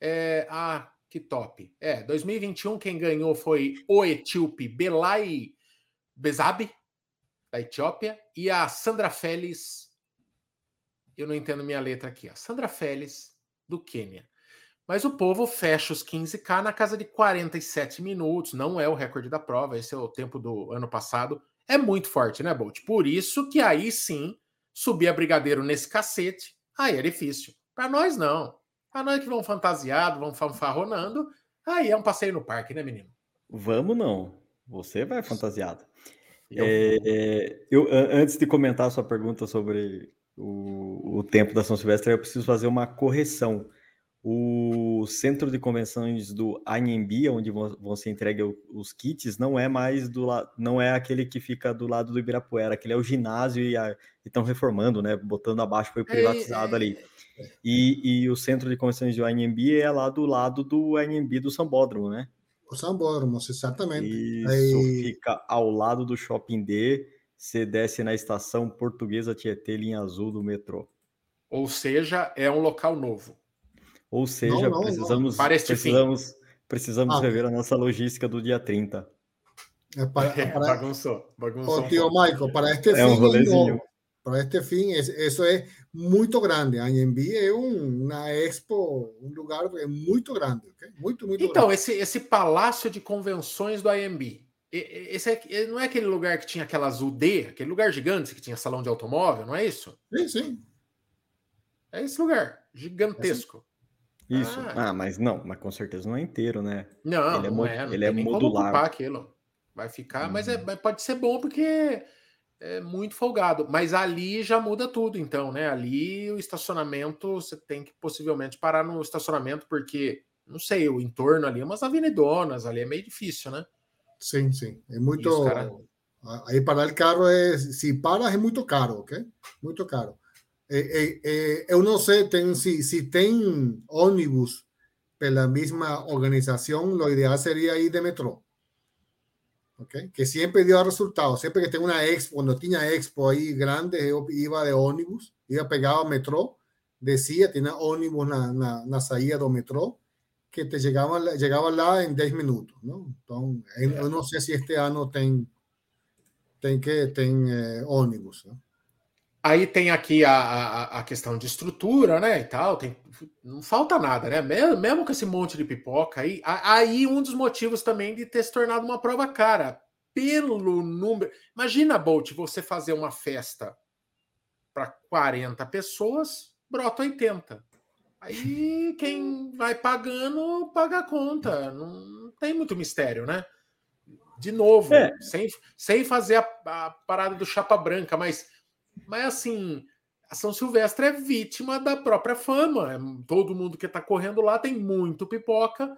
é, ah, que top. É, 2021 quem ganhou foi o etíope Belai Bezabi, da Etiópia, e a Sandra Félix, eu não entendo minha letra aqui, a Sandra Félix, do Quênia. Mas o povo fecha os 15K na casa de 47 minutos. Não é o recorde da prova, esse é o tempo do ano passado. É muito forte, né, Bolt? Por isso que aí sim, subir a Brigadeiro nesse cacete, aí é difícil. Para nós, não. Para nós que vão fantasiado, vão fanfarronando, aí é um passeio no parque, né, menino? Vamos não. Você vai fantasiado. Eu, é, eu antes de comentar a sua pergunta sobre o, o tempo da São Silvestre, eu preciso fazer uma correção o centro de convenções do Anhembi, onde vão, ser entregues os kits, não é mais do não é aquele que fica do lado do Ibirapuera, aquele é o ginásio e estão reformando, né? Botando abaixo, foi privatizado é, ali. E, e o centro de convenções do Anhembi é lá do lado do Anhembi do Sambódromo, né? O Sambódromo, exatamente. Isso, Aí... fica ao lado do Shopping D. você desce na estação portuguesa Tietê, linha azul do metrô. Ou seja, é um local novo. Ou seja, não, não, precisamos, não. precisamos, precisamos ah. rever a nossa logística do dia 30. É para, é, para... bagunçou, bagunçou. Oh, tío Michael, para este é um para este fim, isso é muito grande. A Anhembi é um, uma expo, um lugar é muito grande, okay? muito, muito então, grande. esse, esse palácio de convenções do AMB, esse é, não é aquele lugar que tinha aquela azul D, aquele lugar gigante que tinha salão de automóvel, não é isso? Sim, sim. É esse lugar, gigantesco. Isso. Ah, ah mas não, mas com certeza não é inteiro, né? Não, ele é, não é, não ele é modular. aquilo. Vai ficar, uhum. mas, é, mas pode ser bom porque é muito folgado. Mas ali já muda tudo, então, né? Ali o estacionamento, você tem que possivelmente parar no estacionamento, porque, não sei, o entorno ali, umas avenidonas ali é meio difícil, né? Sim, sim. É muito. Aí parar o carro é. Se paras é muito caro, ok? Muito caro. É, é, é, eu não sei tem, se, se tem ônibus pela mesma organização, o ideal seria ir de metrô. Okay? Que sempre dio resultado. Siempre que tengo una expo, cuando tenía expo ahí grande, yo iba de ónibus, iba pegado a metrô, decía, tenía ónibus na, na, na saída do metrô, que te llegava, llegava lá em 10 minutos. Não? Então, eu não sei se este ano tem, tem, que, tem é, ônibus. Né? Aí tem aqui a, a, a, questão de estrutura, né, e tal, tem, não falta nada, né, mesmo, mesmo com esse monte de pipoca aí, aí um dos motivos também de ter se tornado uma prova cara, pelo número, imagina, Bolt, você fazer uma festa para 40 pessoas, brota 80, Aí quem vai pagando, paga a conta. Não tem muito mistério, né? De novo, é. sem, sem fazer a, a, parada do chapa branca, mas, mas assim, a São Silvestre é vítima da própria fama. É, todo mundo que está correndo lá tem muito pipoca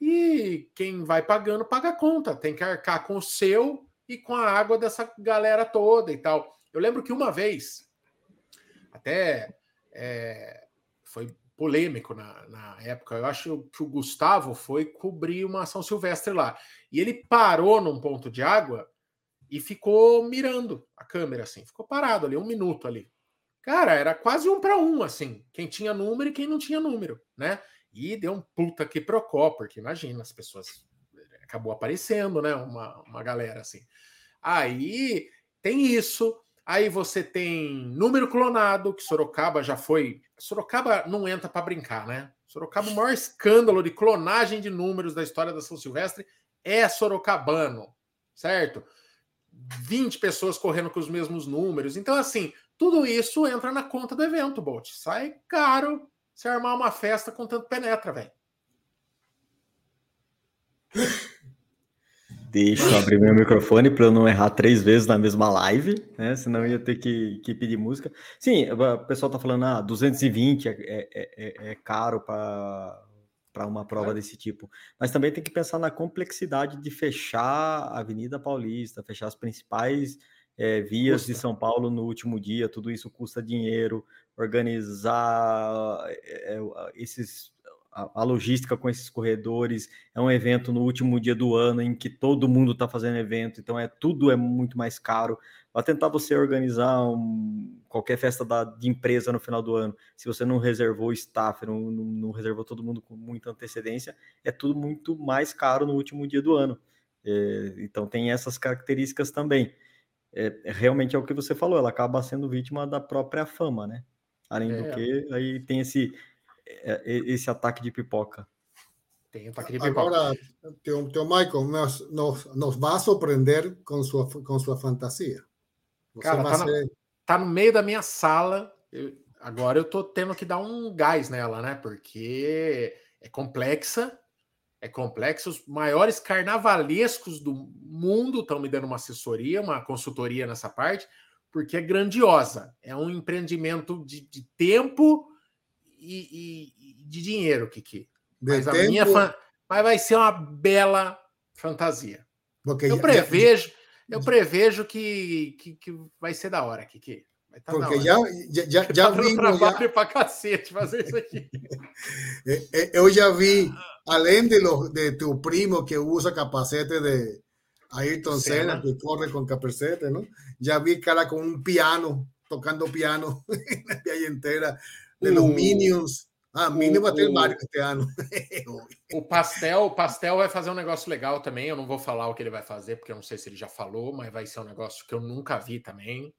e quem vai pagando, paga a conta. Tem que arcar com o seu e com a água dessa galera toda e tal. Eu lembro que uma vez, até é, foi polêmico na, na época. Eu acho que o Gustavo foi cobrir uma São Silvestre lá. E ele parou num ponto de água e ficou mirando a câmera, assim. Ficou parado ali, um minuto ali. Cara, era quase um para um, assim. Quem tinha número e quem não tinha número, né? E deu um puta que procó, porque imagina, as pessoas. Acabou aparecendo, né? Uma, uma galera assim. Aí tem isso. Aí você tem número clonado, que Sorocaba já foi. Sorocaba não entra para brincar, né? Sorocaba, o maior escândalo de clonagem de números da história da São Silvestre é Sorocabano, certo? 20 pessoas correndo com os mesmos números. Então, assim, tudo isso entra na conta do evento, Bolt. Sai caro se armar uma festa com tanto penetra, velho. Deixa eu abrir meu microfone para eu não errar três vezes na mesma live, né? Senão ia ter que, que pedir música. Sim, o pessoal tá falando, ah, 220 é, é, é, é caro para uma prova desse tipo. Mas também tem que pensar na complexidade de fechar a Avenida Paulista, fechar as principais é, vias custa. de São Paulo no último dia, tudo isso custa dinheiro, organizar é, esses a, logística com esses corredores, é um evento no último dia do ano em que todo mundo está fazendo evento, então é tudo é muito mais caro. Vai tentar você organizar um, qualquer festa da, de empresa no final do ano, se você não reservou o staff, não, não, não, reservou todo mundo com muita antecedência, é tudo muito mais caro no último dia do ano. É, então tem essas características também. É, realmente é o que você falou, ela acaba sendo vítima da própria fama, né? Além é. do que, aí tem esse esse ataque de pipoca. Tem ataque de pipoca. Agora, teu, teu Michael, nos, nos, nos vai surpreender com sua, com sua fantasia. Você Cara, tá, ser... tá, no meio da minha sala. Eu, agora eu tô tendo que dar um gás nela, né? Porque é complexa. É complexo. Os maiores carnavalescos do mundo estão me dando uma assessoria, uma consultoria nessa parte, porque é grandiosa. É um empreendimento de, de tempo e, e, de dinheiro, Kiki. Mas, a minha fan... mas vai ser uma bela fantasia. Porque eu prevejo, eu prevejo que, que, que vai ser da hora, Kiki. Tá Porque já, já, já, já vi. trabalho já... para cacete fazer isso aqui. É, é, eu já vi, além de, lo, de teu primo que usa capacete de, Ayrton Senna, que corre con capacete, ¿no? Ya vi cara con un piano, tocando piano en la viagem inteira, de los Minions. Ah, Minions vai ter Mario ano. o Pastel, o Pastel vai fazer um negócio legal também. Eu não vou falar o que ele vai fazer, porque eu não sei se ele já falou, mas vai ser um negócio que eu nunca vi também.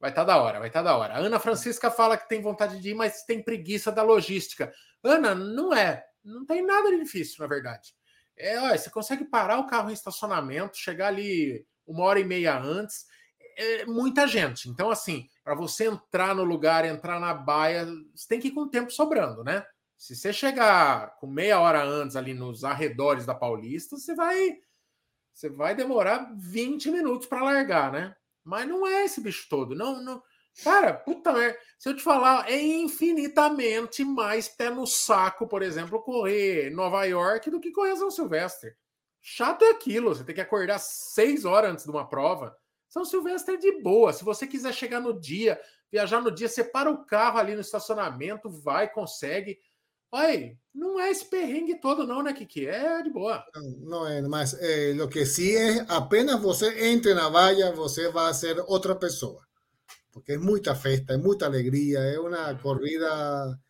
Vai estar tá da hora, vai estar tá da hora. A Ana Francisca fala que tem vontade de ir, mas tem preguiça da logística. Ana, não é. Não tem nada de difícil, na verdade. É, olha, você consegue parar o carro em estacionamento, chegar ali uma hora e meia antes. É muita gente. Então, assim, para você entrar no lugar, entrar na baia, você tem que ir com o tempo sobrando, né? Se você chegar com meia hora antes ali nos arredores da Paulista, você vai você vai demorar 20 minutos para largar, né? Mas não é esse bicho todo. Não, não. Cara, puta merda. Se eu te falar, é infinitamente mais pé no saco, por exemplo, correr Nova York do que correr São Silvestre. Chato é aquilo. Você tem que acordar seis horas antes de uma prova. São Silvestre é de boa. Se você quiser chegar no dia, viajar no dia, separa o carro ali no estacionamento, vai, consegue. Olha, não é esse perrengue todo, não, né, Kiki? É de boa. Não, não é, mas é, o que sim é apenas você entre na vaia, você vai ser outra pessoa. Porque é muita festa, é muita alegria, é uma corrida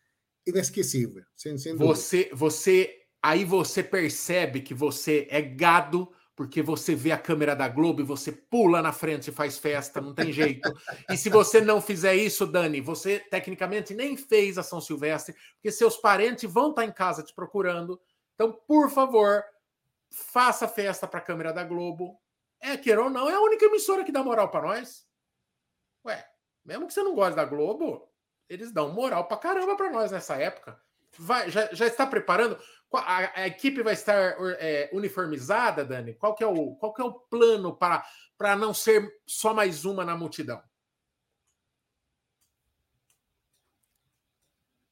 inesquecível. Sem, sem você, você, aí você percebe que você é gado porque você vê a câmera da Globo e você pula na frente e faz festa, não tem jeito. E se você não fizer isso, Dani, você tecnicamente nem fez a São Silvestre, porque seus parentes vão estar em casa te procurando. Então, por favor, faça festa para a câmera da Globo. É, queira ou não, é a única emissora que dá moral para nós. Ué, mesmo que você não goste da Globo, eles dão moral para caramba para nós nessa época. Vai, já, já está preparando? A, a equipe vai estar é, uniformizada, Dani? Qual que é o, qual que é o plano para, não ser só mais uma na multidão?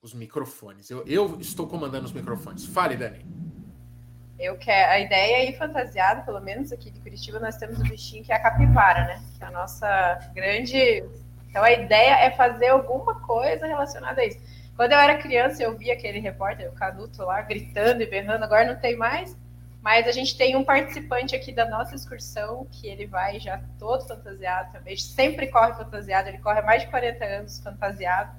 Os microfones. Eu, eu estou comandando os microfones. Fale, Dani. Eu quero, a ideia é ir fantasiada, pelo menos aqui de Curitiba, nós temos o bichinho que é a capivara, né? Que é a nossa grande. Então a ideia é fazer alguma coisa relacionada a isso. Quando eu era criança, eu via aquele repórter, o Canuto lá, gritando e berrando, agora não tem mais. Mas a gente tem um participante aqui da nossa excursão, que ele vai já todo fantasiado também, sempre corre fantasiado, ele corre há mais de 40 anos fantasiado.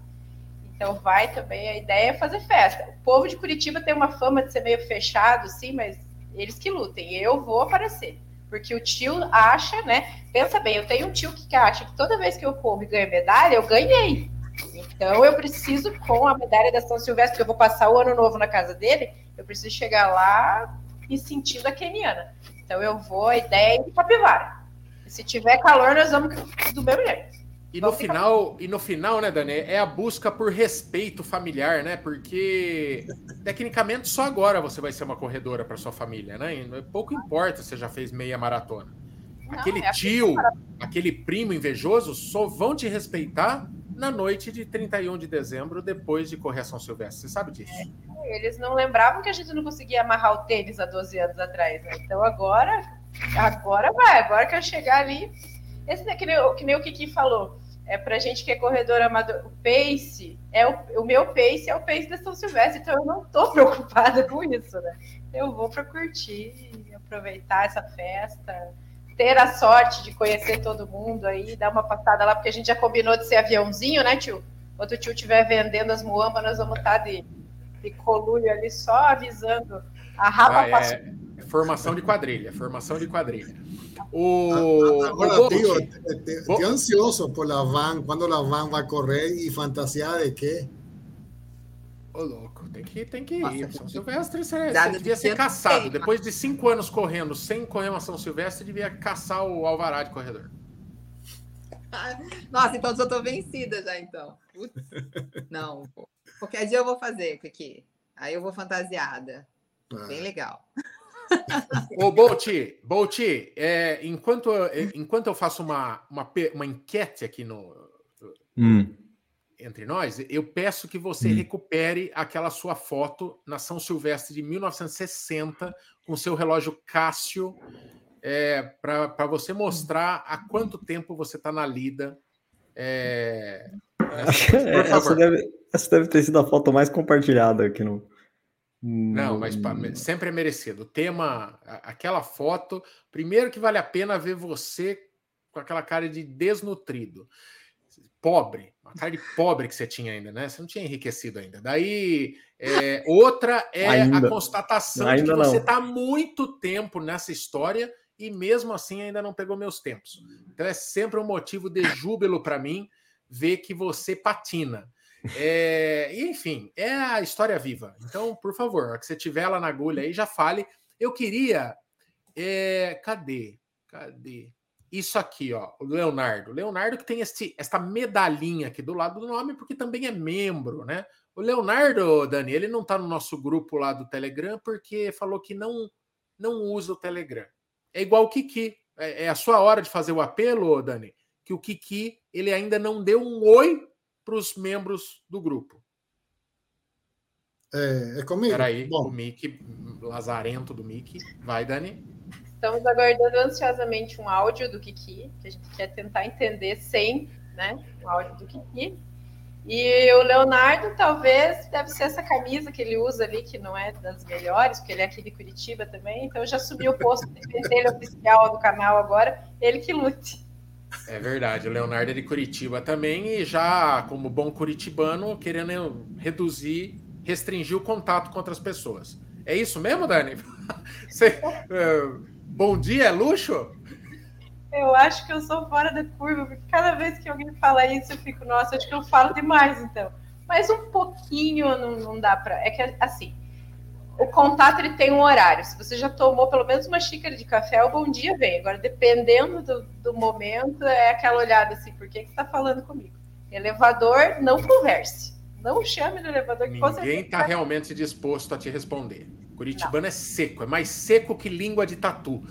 Então vai também, a ideia é fazer festa. O povo de Curitiba tem uma fama de ser meio fechado, sim, mas eles que lutem. Eu vou aparecer. Porque o tio acha, né? Pensa bem, eu tenho um tio que acha que toda vez que eu corro e ganho medalha, eu ganhei. Então eu preciso, com a medalha da São Silvestre, que eu vou passar o ano novo na casa dele, eu preciso chegar lá e sentindo a keniana. Então eu vou, a ideia é ir Capivara. E se tiver calor, nós vamos do mesmo jeito. E no final, e no final, né, Dani, é a busca por respeito familiar, né? Porque tecnicamente só agora você vai ser uma corredora para sua família, né? E pouco importa se você já fez meia maratona. Não, aquele é tio, aquele primo invejoso só vão te respeitar na noite de 31 de dezembro, depois de São Silvestre. Você sabe disso? É, eles não lembravam que a gente não conseguia amarrar o tênis há 12 anos atrás. Né? Então agora, agora vai. Agora que eu chegar ali. Esse é que nem, que nem o Kiki falou. É pra gente que é corredor amador. O pace é o, o meu pace é o pace da São Silvestre, então eu não tô preocupada com isso, né? Eu vou para curtir, aproveitar essa festa ter a sorte de conhecer todo mundo aí, dar uma passada lá, porque a gente já combinou de ser aviãozinho, né, tio? Quando o tio estiver vendendo as muambas, nós vamos estar de, de colúrio ali, só avisando a rapa ah, é, é, formação de quadrilha, formação de quadrilha. O, Agora, o tio, estoy ansioso por la van, quando a van vai correr e fantasia de quê? Ô, louco, tem que, tem que ir. São Silvestre, você, você devia ser caçado. Depois de cinco anos correndo sem correr uma São Silvestre, devia caçar o alvará de corredor. Nossa, então eu tô vencida já, então. Putz. Não, qualquer dia eu vou fazer, aqui. Aí eu vou fantasiada. Ah. Bem legal. Ô, Bolt, Bolt é, enquanto, enquanto eu faço uma, uma, uma enquete aqui no, hum entre nós, eu peço que você hum. recupere aquela sua foto na São Silvestre de 1960 com seu relógio Cássio é, para você mostrar há quanto tempo você está na lida. É, essa, deve, essa deve ter sido a foto mais compartilhada aqui no, Não, mas sempre é merecido. O tema, aquela foto, primeiro que vale a pena ver você com aquela cara de desnutrido, pobre, uma cara de pobre que você tinha ainda, né? Você não tinha enriquecido ainda. Daí, é, outra é ainda. a constatação ainda de que você está muito tempo nessa história e mesmo assim ainda não pegou meus tempos. Então é sempre um motivo de júbilo para mim ver que você patina. É, enfim, é a história viva. Então, por favor, que você tiver lá na agulha aí, já fale. Eu queria. É, cadê? Cadê? Isso aqui, ó, o Leonardo. Leonardo que tem este, esta medalhinha aqui do lado do nome, porque também é membro, né? O Leonardo, Dani, ele não tá no nosso grupo lá do Telegram porque falou que não não usa o Telegram. É igual o Kiki. É, é a sua hora de fazer o apelo, Dani, que o Kiki ele ainda não deu um oi para os membros do grupo. É, é comigo? Peraí, Bom. o Mickey, Lazarento do Mickey. Vai, Dani. Estamos aguardando ansiosamente um áudio do Kiki, que a gente quer tentar entender sem, né? O áudio do Kiki. E o Leonardo, talvez, deve ser essa camisa que ele usa ali, que não é das melhores, porque ele é aqui de Curitiba também. Então já subiu o posto de oficial do canal agora, ele que lute. É verdade, o Leonardo é de Curitiba também e já, como bom curitibano, querendo reduzir, restringir o contato com outras pessoas. É isso mesmo, Dani? Você, uh, bom dia, é luxo? Eu acho que eu sou fora da curva, porque cada vez que alguém fala isso, eu fico, nossa, acho que eu falo demais, então. Mas um pouquinho não, não dá para. É que, assim, o contato ele tem um horário. Se você já tomou pelo menos uma xícara de café, o bom dia vem. Agora, dependendo do, do momento, é aquela olhada assim: por que, que você está falando comigo? Elevador, não converse. Não chame no elevador que Ninguém está realmente disposto a te responder. Curitibano não. é seco, é mais seco que língua de tatu.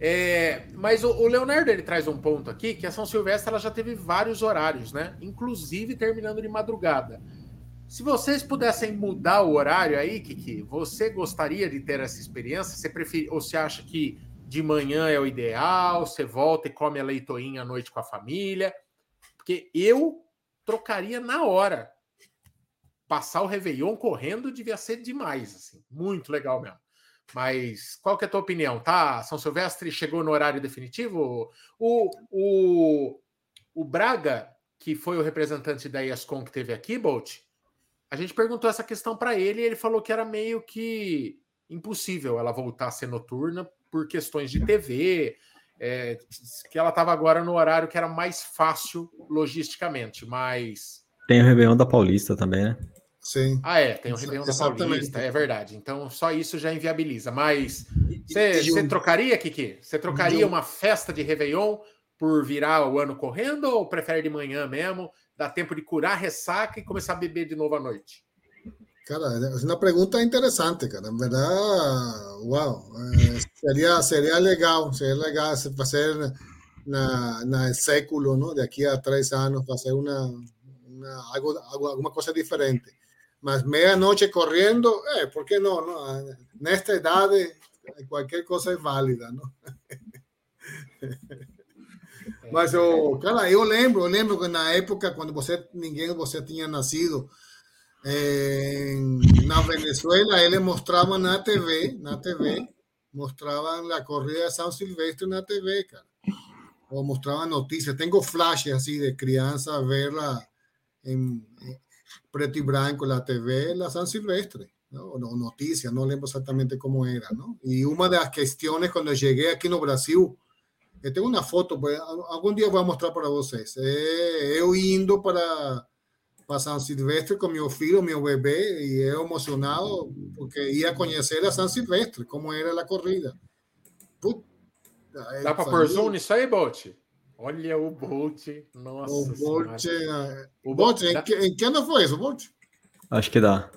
É, mas o, o, Leonardo ele traz um ponto aqui que a São Silvestre ela já teve vários horários, né? Inclusive terminando de madrugada. Se vocês pudessem mudar o horário aí, Kiki, você gostaria de ter essa experiência? Você prefere, ou você acha que de manhã é o ideal? Você volta e come a leitoinha à noite com a família? Porque eu trocaria na hora. Passar o Réveillon correndo devia ser demais, assim, muito legal mesmo. Mas qual que é a tua opinião? Tá? São Silvestre chegou no horário definitivo? O, o, o Braga, que foi o representante da ESCOM que teve aqui, Bolt, a gente perguntou essa questão para ele e ele falou que era meio que impossível ela voltar a ser noturna por questões de TV, é, que ela estava agora no horário que era mais fácil logisticamente, mas. Tem o Réveillon da Paulista também, né? Sim. Ah, é, tem o Réveillon da Paulista, é verdade. Então só isso já inviabiliza. Mas você trocaria, Kiki? Você trocaria uma festa de Réveillon por virar o ano correndo ou prefere de manhã mesmo? Dá tempo de curar a ressaca e começar a beber de novo à noite? Cara, é uma pergunta interessante, cara. Na verdade, uau, é, seria, seria legal, seria legal fazer na, na século, ¿no? De aqui a três anos, fazer uma, uma algo, algo, alguma coisa diferente. Mas meia-noite correndo, é, por que não, não? Nesta idade, qualquer coisa é válida, não? Mas eu, cara, eu lembro, eu lembro que na época quando você ninguém você tinha nascido eh, na Venezuela, eles mostravam na TV, na TV, mostravam a corrida de São Silvestre na TV, cara. Ou mostravam notícias. Tenho flashes assim de criança verla em, em preto e branco na TV, la São Silvestre. ¿no? noticias, no lembro exactamente cómo era, ¿no? Y una de las cuestiones cuando llegué aquí en Brasil, Eu tenho uma foto, algum dia eu vou mostrar para vocês. É eu indo para, para São Silvestre com meu filho, meu bebê, e eu emocionado porque ia conhecer a São Silvestre, como era a corrida. Puta, Dá para pôr zoom nisso aí, Bolt? Olha o Bolt. Nossa. O Bolt. O Bolt, em, que, em que ano foi isso, Bolt? Acho que dá.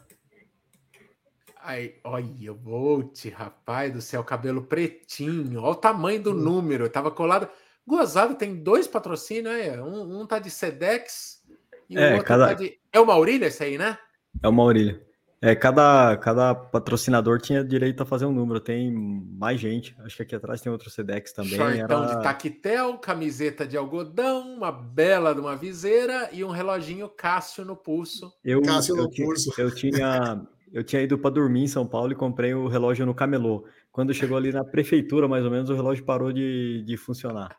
Aí, olha, o Bolt, rapaz do céu, cabelo pretinho, olha o tamanho do hum. número, tava colado. Gozado tem dois patrocínios, é? Um, um tá de Sedex e é, o outro cada... tá de. É o Maurílio esse aí, né? É o Maurílio. É, cada, cada patrocinador tinha direito a fazer um número, tem mais gente. Acho que aqui atrás tem outro Sedex também. Shortão era... de taquetel, camiseta de algodão, uma bela de uma viseira e um reloginho Cássio no pulso. Eu, Cássio no eu, pulso. Eu tinha eu tinha ido para dormir em São Paulo e comprei o relógio no camelô. Quando chegou ali na prefeitura, mais ou menos, o relógio parou de, de funcionar.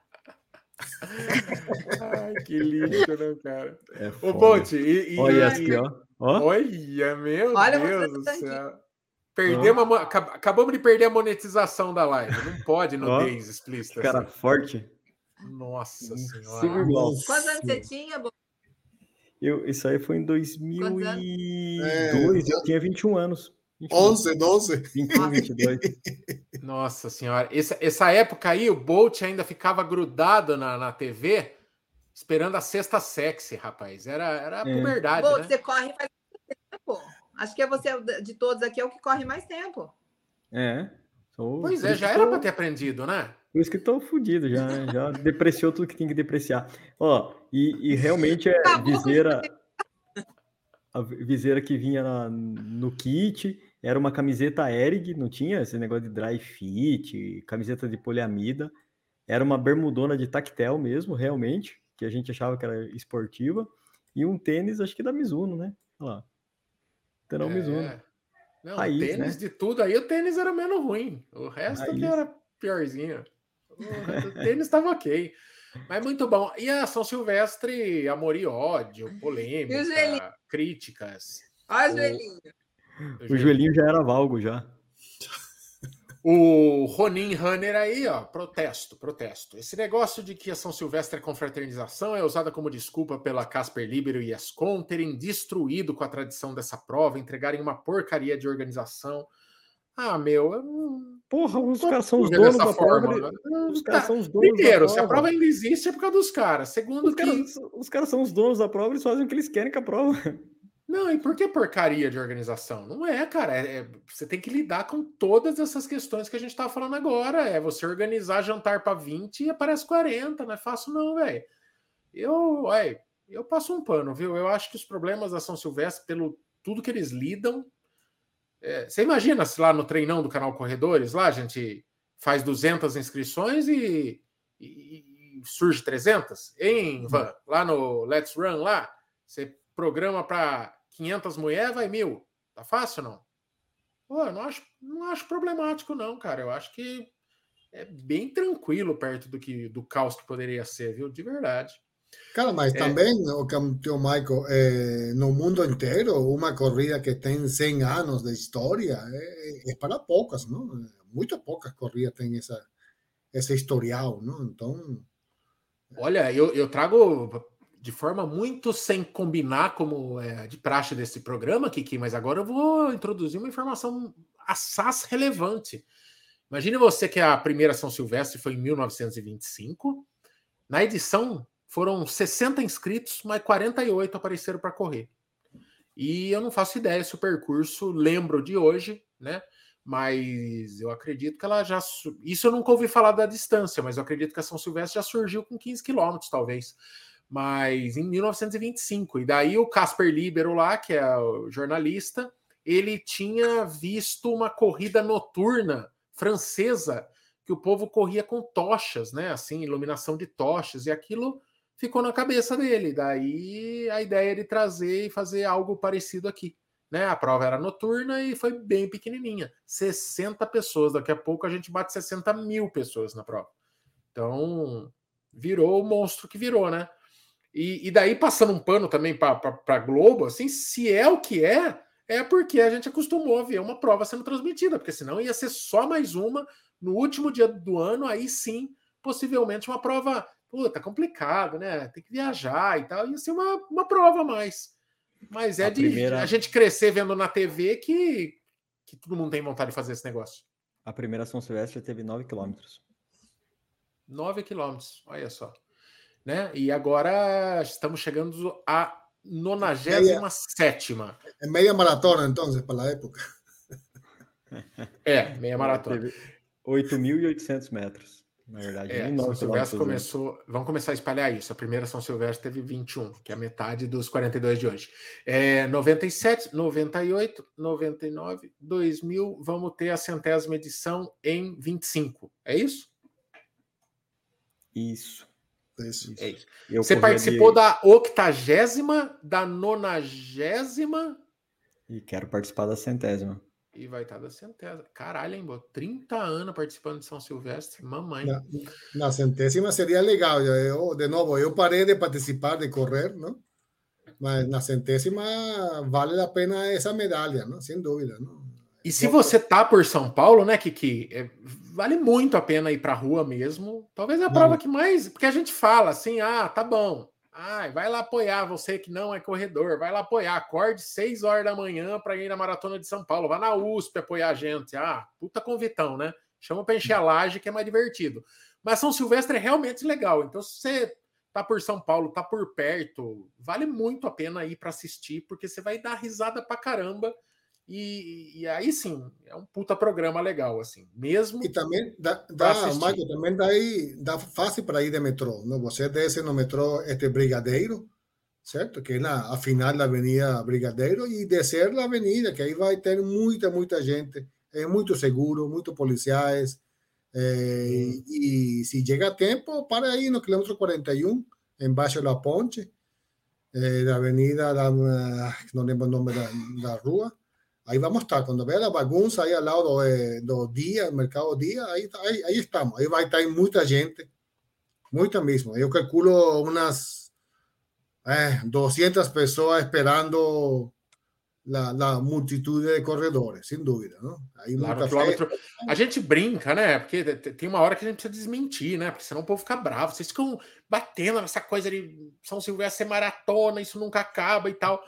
Ai, que lixo, né, cara? É Ô, Ponte, e, e, Olha aqui, ó. ó. Olha, meu Olha Deus do céu. Perdemos a, acabamos de perder a monetização da live. Não pode nudez explícita. Cara assim. forte. Nossa senhora. Quantos anos você tinha, eu, isso aí foi em 2002, é, eu tinha 21 anos. 11, 12. 21, 22. Nossa senhora. Essa, essa época aí, o Bolt ainda ficava grudado na, na TV, esperando a sexta sexy, rapaz. Era, era é. puberdade, Bolt, né? você corre faz tempo. Acho que é você, de todos aqui, é o que corre mais tempo. É. Sou... Pois é, já era para ter aprendido, né? Por isso que estou fodido, já, né? já depreciou tudo que tem que depreciar. Ó, e, e realmente é viseira. A viseira que vinha na, no kit era uma camiseta Erig, não tinha esse negócio de dry fit, camiseta de poliamida. Era uma bermudona de tactel mesmo, realmente, que a gente achava que era esportiva. E um tênis, acho que da Mizuno, né? Olha lá. Terão é. Mizuno. Não, Raiz, tênis né? de tudo aí, o tênis era menos ruim. O resto que era piorzinho. O tênis estava ok. Mas muito bom. E a São Silvestre, amor e ódio, polêmica, críticas. Olha o joelhinho. O joelhinho já era valgo já. O Ronin Runner aí, ó, protesto, protesto. Esse negócio de que a São Silvestre é confraternização é usada como desculpa pela Casper Libero e Escon terem destruído com a tradição dessa prova, entregarem uma porcaria de organização. Ah, meu, eu não... Porra, os caras são os donos da forma, prova. Né? Os caras são os donos Primeiro, da prova. se a prova ainda existe é por causa dos caras. Segundo, os, que... caras, os caras são os donos da prova, eles fazem o que eles querem com a prova. Não, e por que porcaria de organização? Não é, cara. É, é, você tem que lidar com todas essas questões que a gente tá falando agora. É você organizar jantar para 20 e aparece 40. Não é fácil, não, velho. Eu, ué, eu passo um pano, viu? Eu acho que os problemas da São Silvestre, pelo tudo que eles lidam. É, você imagina se lá no treinão do canal Corredores, lá a gente faz 200 inscrições e, e, e surge 300? Hein, Van? Lá no Let's Run, lá, você programa para 500 mulheres, vai mil. Tá fácil não? Pô, eu não acho, não acho problemático, não, cara. Eu acho que é bem tranquilo perto do que do caos que poderia ser, viu? De verdade. Cara, mas é. também, o que o Michael, é, no mundo inteiro, uma corrida que tem 100 anos de história é, é para poucas, não? Muito poucas corridas têm essa, esse historial, não? Então. Olha, eu, eu trago de forma muito sem combinar, como é de praxe desse programa, Kiki, mas agora eu vou introduzir uma informação assaz relevante. Imagine você que a primeira São Silvestre foi em 1925. Na edição foram 60 inscritos, mas 48 apareceram para correr. E eu não faço ideia se o percurso lembro de hoje, né? Mas eu acredito que ela já. Isso eu nunca ouvi falar da distância, mas eu acredito que a São Silvestre já surgiu com 15 quilômetros, talvez mas em 1925. E daí o Casper Libero lá, que é o jornalista, ele tinha visto uma corrida noturna francesa que o povo corria com tochas, né? Assim, iluminação de tochas, e aquilo ficou na cabeça dele. Daí a ideia de trazer e fazer algo parecido aqui. Né? A prova era noturna e foi bem pequenininha. 60 pessoas. Daqui a pouco a gente bate 60 mil pessoas na prova. Então, virou o monstro que virou, né? E, e daí, passando um pano também para a Globo, assim, se é o que é, é porque a gente acostumou a ver uma prova sendo transmitida, porque senão ia ser só mais uma no último dia do ano, aí sim, possivelmente uma prova, puta, complicado, né? Tem que viajar e tal, ia ser uma, uma prova a mais. Mas é a de primeira... a gente crescer vendo na TV que, que todo mundo tem vontade de fazer esse negócio. A primeira São Silvestre teve 9 quilômetros. 9 quilômetros, olha só né? E agora estamos chegando à 97. É meia maratona, então, para a época. É, meia maratona. 8.800 metros, na verdade. É, São Silvestre começou. Vamos começar a espalhar isso. A primeira São Silvestre teve 21, que é a metade dos 42 de hoje. É, 97, 98, 99, 2000. Vamos ter a centésima edição em 25. É isso? Isso. Isso. É isso. Você participou de... da octagésima, da nonagésima E quero participar da centésima. E vai estar da centésima. Caralho, hein, Bo? 30 anos participando de São Silvestre, mamãe. Na, na centésima seria legal. Eu, de novo, eu parei de participar, de correr, não? Mas na centésima vale a pena essa medalha, não? Sem dúvida, não? E se você tá por São Paulo, né, Kiki, é, vale muito a pena ir para a rua mesmo. Talvez é a prova que mais, porque a gente fala assim, ah, tá bom. Ah, vai lá apoiar você que não é corredor, vai lá apoiar. Acorde 6 horas da manhã para ir na maratona de São Paulo, vai na USP apoiar a gente. Ah, puta convitão, né? Chama para encher a laje que é mais divertido. Mas São Silvestre é realmente legal. Então, se você tá por São Paulo, tá por perto, vale muito a pena ir para assistir, porque você vai dar risada pra caramba e, e, aí sim, é um puta programa legal, assim, mesmo. E também dá, dá Michael, também dá, aí, dá fácil para ir de metrô. Não? Você desce no metrô este Brigadeiro, certo? Que é na, a final da Avenida Brigadeiro, e descer na avenida, que aí vai ter muita, muita gente. É muito seguro, muito policiais. É, e, e se chega a tempo, para aí no quilômetro 41, embaixo da ponte, é, da avenida, da, não lembro o nome da, da rua Ahí vamos a estar. Cuando vea la bagunza ahí al lado de los días, el mercado día, ahí, ahí, ahí estamos. Ahí va a estar mucha gente. Mucha mismo. Yo calculo unas eh, 200 personas esperando la, la, multitud de corredores, sem dúvida, não? Aí claro, quilômetro... A gente brinca, né? Porque tem uma hora que a gente precisa desmentir, né? Porque senão o povo fica bravo. Vocês ficam batendo nessa coisa de São Silvestre ser maratona, isso nunca acaba e tal.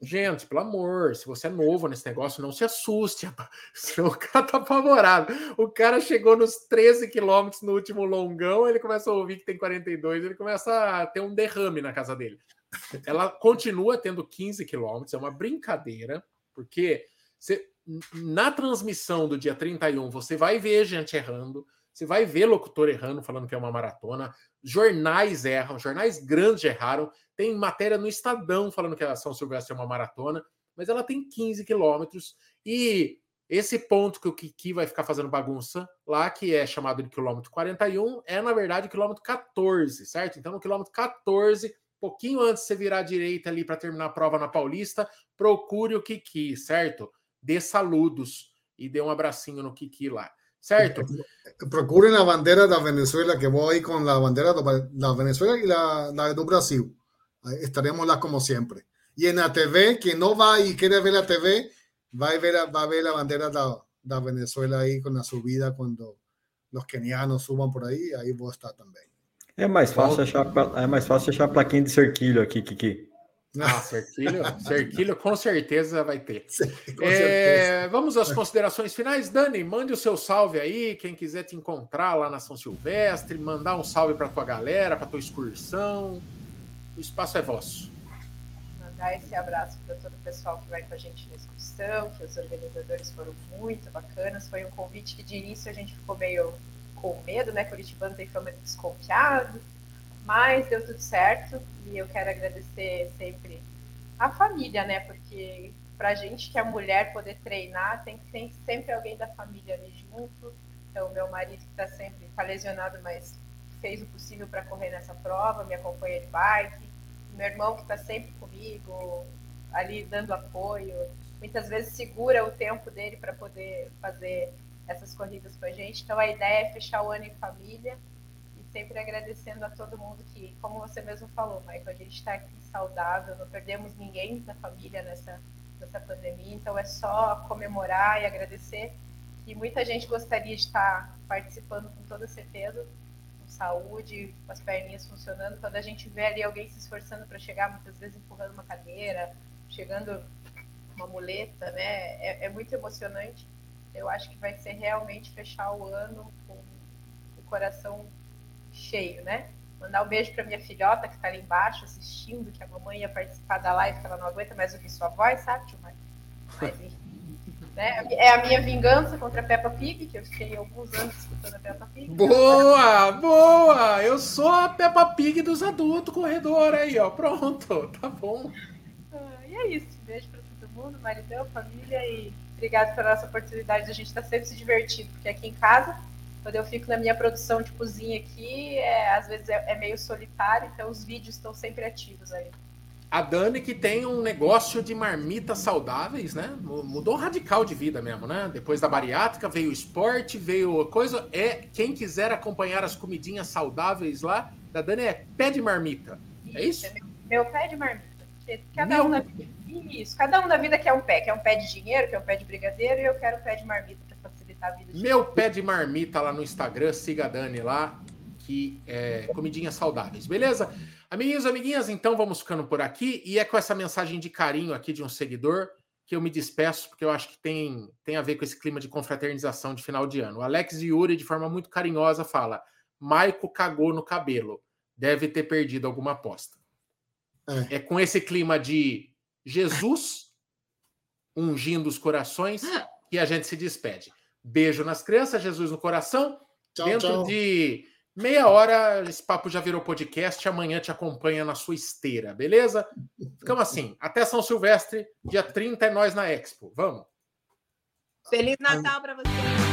Gente, pelo amor, se você é novo nesse negócio, não se assuste. O cara tá apavorado. O cara chegou nos 13 quilômetros no último longão, ele começa a ouvir que tem 42, ele começa a ter um derrame na casa dele. Ela continua tendo 15 quilômetros, é uma brincadeira, porque você, na transmissão do dia 31 você vai ver gente errando, você vai ver locutor errando, falando que é uma maratona, jornais erram, jornais grandes erraram, tem matéria no Estadão falando que a São Silvestre é uma maratona, mas ela tem 15 quilômetros e esse ponto que o Kiki vai ficar fazendo bagunça lá, que é chamado de quilômetro 41, é na verdade o quilômetro 14, certo? Então no quilômetro 14 pouquinho antes de você virar à direita ali para terminar a prova na Paulista, procure o Kiki, certo? Dê saludos e dê um abracinho no Kiki lá, certo? Procurem a bandeira da Venezuela, que vou aí com a bandeira da Venezuela e a do Brasil. Estaremos lá como sempre. E na TV, quem não vai e quer ver a TV, vai ver a, vai ver a bandeira da, da Venezuela aí com a subida quando os kenianos subam por aí, aí vou estar também. É mais fácil achar, é mais fácil achar plaquinha de cerquilho aqui, Kiki. Ah, cerquilho, cerquilho com certeza vai ter. Sim, é, vamos às considerações finais. Dani, mande o seu salve aí. Quem quiser te encontrar lá na São Silvestre, mandar um salve para tua galera, para tua excursão. O espaço é vosso. Mandar esse abraço para todo o pessoal que vai com a gente na excursão, que os organizadores foram muito bacanas. Foi um convite que de início a gente ficou meio com medo, né? Curitibano tem fama de desconfiado, mas deu tudo certo e eu quero agradecer sempre a família, né? Porque pra gente que é mulher poder treinar, tem que ter sempre alguém da família ali junto. Então, meu marido que está sempre tá lesionado, mas fez o possível para correr nessa prova, me acompanha de bike. Meu irmão que está sempre comigo, ali dando apoio. Muitas vezes segura o tempo dele para poder fazer essas corridas com a gente. Então a ideia é fechar o ano em família e sempre agradecendo a todo mundo que, como você mesmo falou, Michael, a gente está aqui saudável, não perdemos ninguém da família nessa, nessa pandemia, então é só comemorar e agradecer. E muita gente gostaria de estar participando com toda certeza, com saúde, com as perninhas funcionando. Quando a gente vê ali alguém se esforçando para chegar, muitas vezes empurrando uma cadeira, chegando uma muleta, né? é, é muito emocionante eu acho que vai ser realmente fechar o ano com o coração cheio, né? Mandar um beijo para minha filhota que está ali embaixo assistindo, que a mamãe ia participar da live, que ela não aguenta mais ouvir sua voz, sabe, tio Mas, né? É a minha vingança contra a Peppa Pig, que eu fiquei alguns anos escutando a Peppa Pig. Boa, boa! Eu sou a Peppa Pig dos adultos corredor aí, ó. Pronto, tá bom. Ah, e é isso. Beijo para todo mundo, maridão, família e Obrigada pela nossa oportunidade de a gente estar tá sempre se divertindo, porque aqui em casa, quando eu fico na minha produção de cozinha aqui, é, às vezes é, é, meio solitário, então os vídeos estão sempre ativos aí. A Dani que tem um negócio de marmitas saudáveis, né? Mudou radical de vida mesmo, né? Depois da bariátrica veio o esporte, veio coisa. É quem quiser acompanhar as comidinhas saudáveis lá, da Dani é pé de marmita. É isso? É meu, meu pé de marmita. Cada meu... um na vida. Isso, cada um da vida quer um pé, quer um pé de dinheiro, quer um pé de brigadeiro, e eu quero um pé de marmita para facilitar a vida. Meu pé de marmita lá no Instagram, siga a Dani lá, que é comidinhas saudáveis, beleza? Amiguinhos e amiguinhas, então vamos ficando por aqui. E é com essa mensagem de carinho aqui de um seguidor que eu me despeço, porque eu acho que tem, tem a ver com esse clima de confraternização de final de ano. O Alex Yuri, de forma muito carinhosa, fala: Maico cagou no cabelo. Deve ter perdido alguma aposta. É, é com esse clima de Jesus ungindo os corações que a gente se despede. Beijo nas crianças, Jesus no coração. Tchau, Dentro tchau. de Meia hora, esse papo já virou podcast. Amanhã te acompanha na sua esteira, beleza? Ficamos assim. Até São Silvestre, dia 30 é nós na Expo. Vamos. Feliz Natal para você.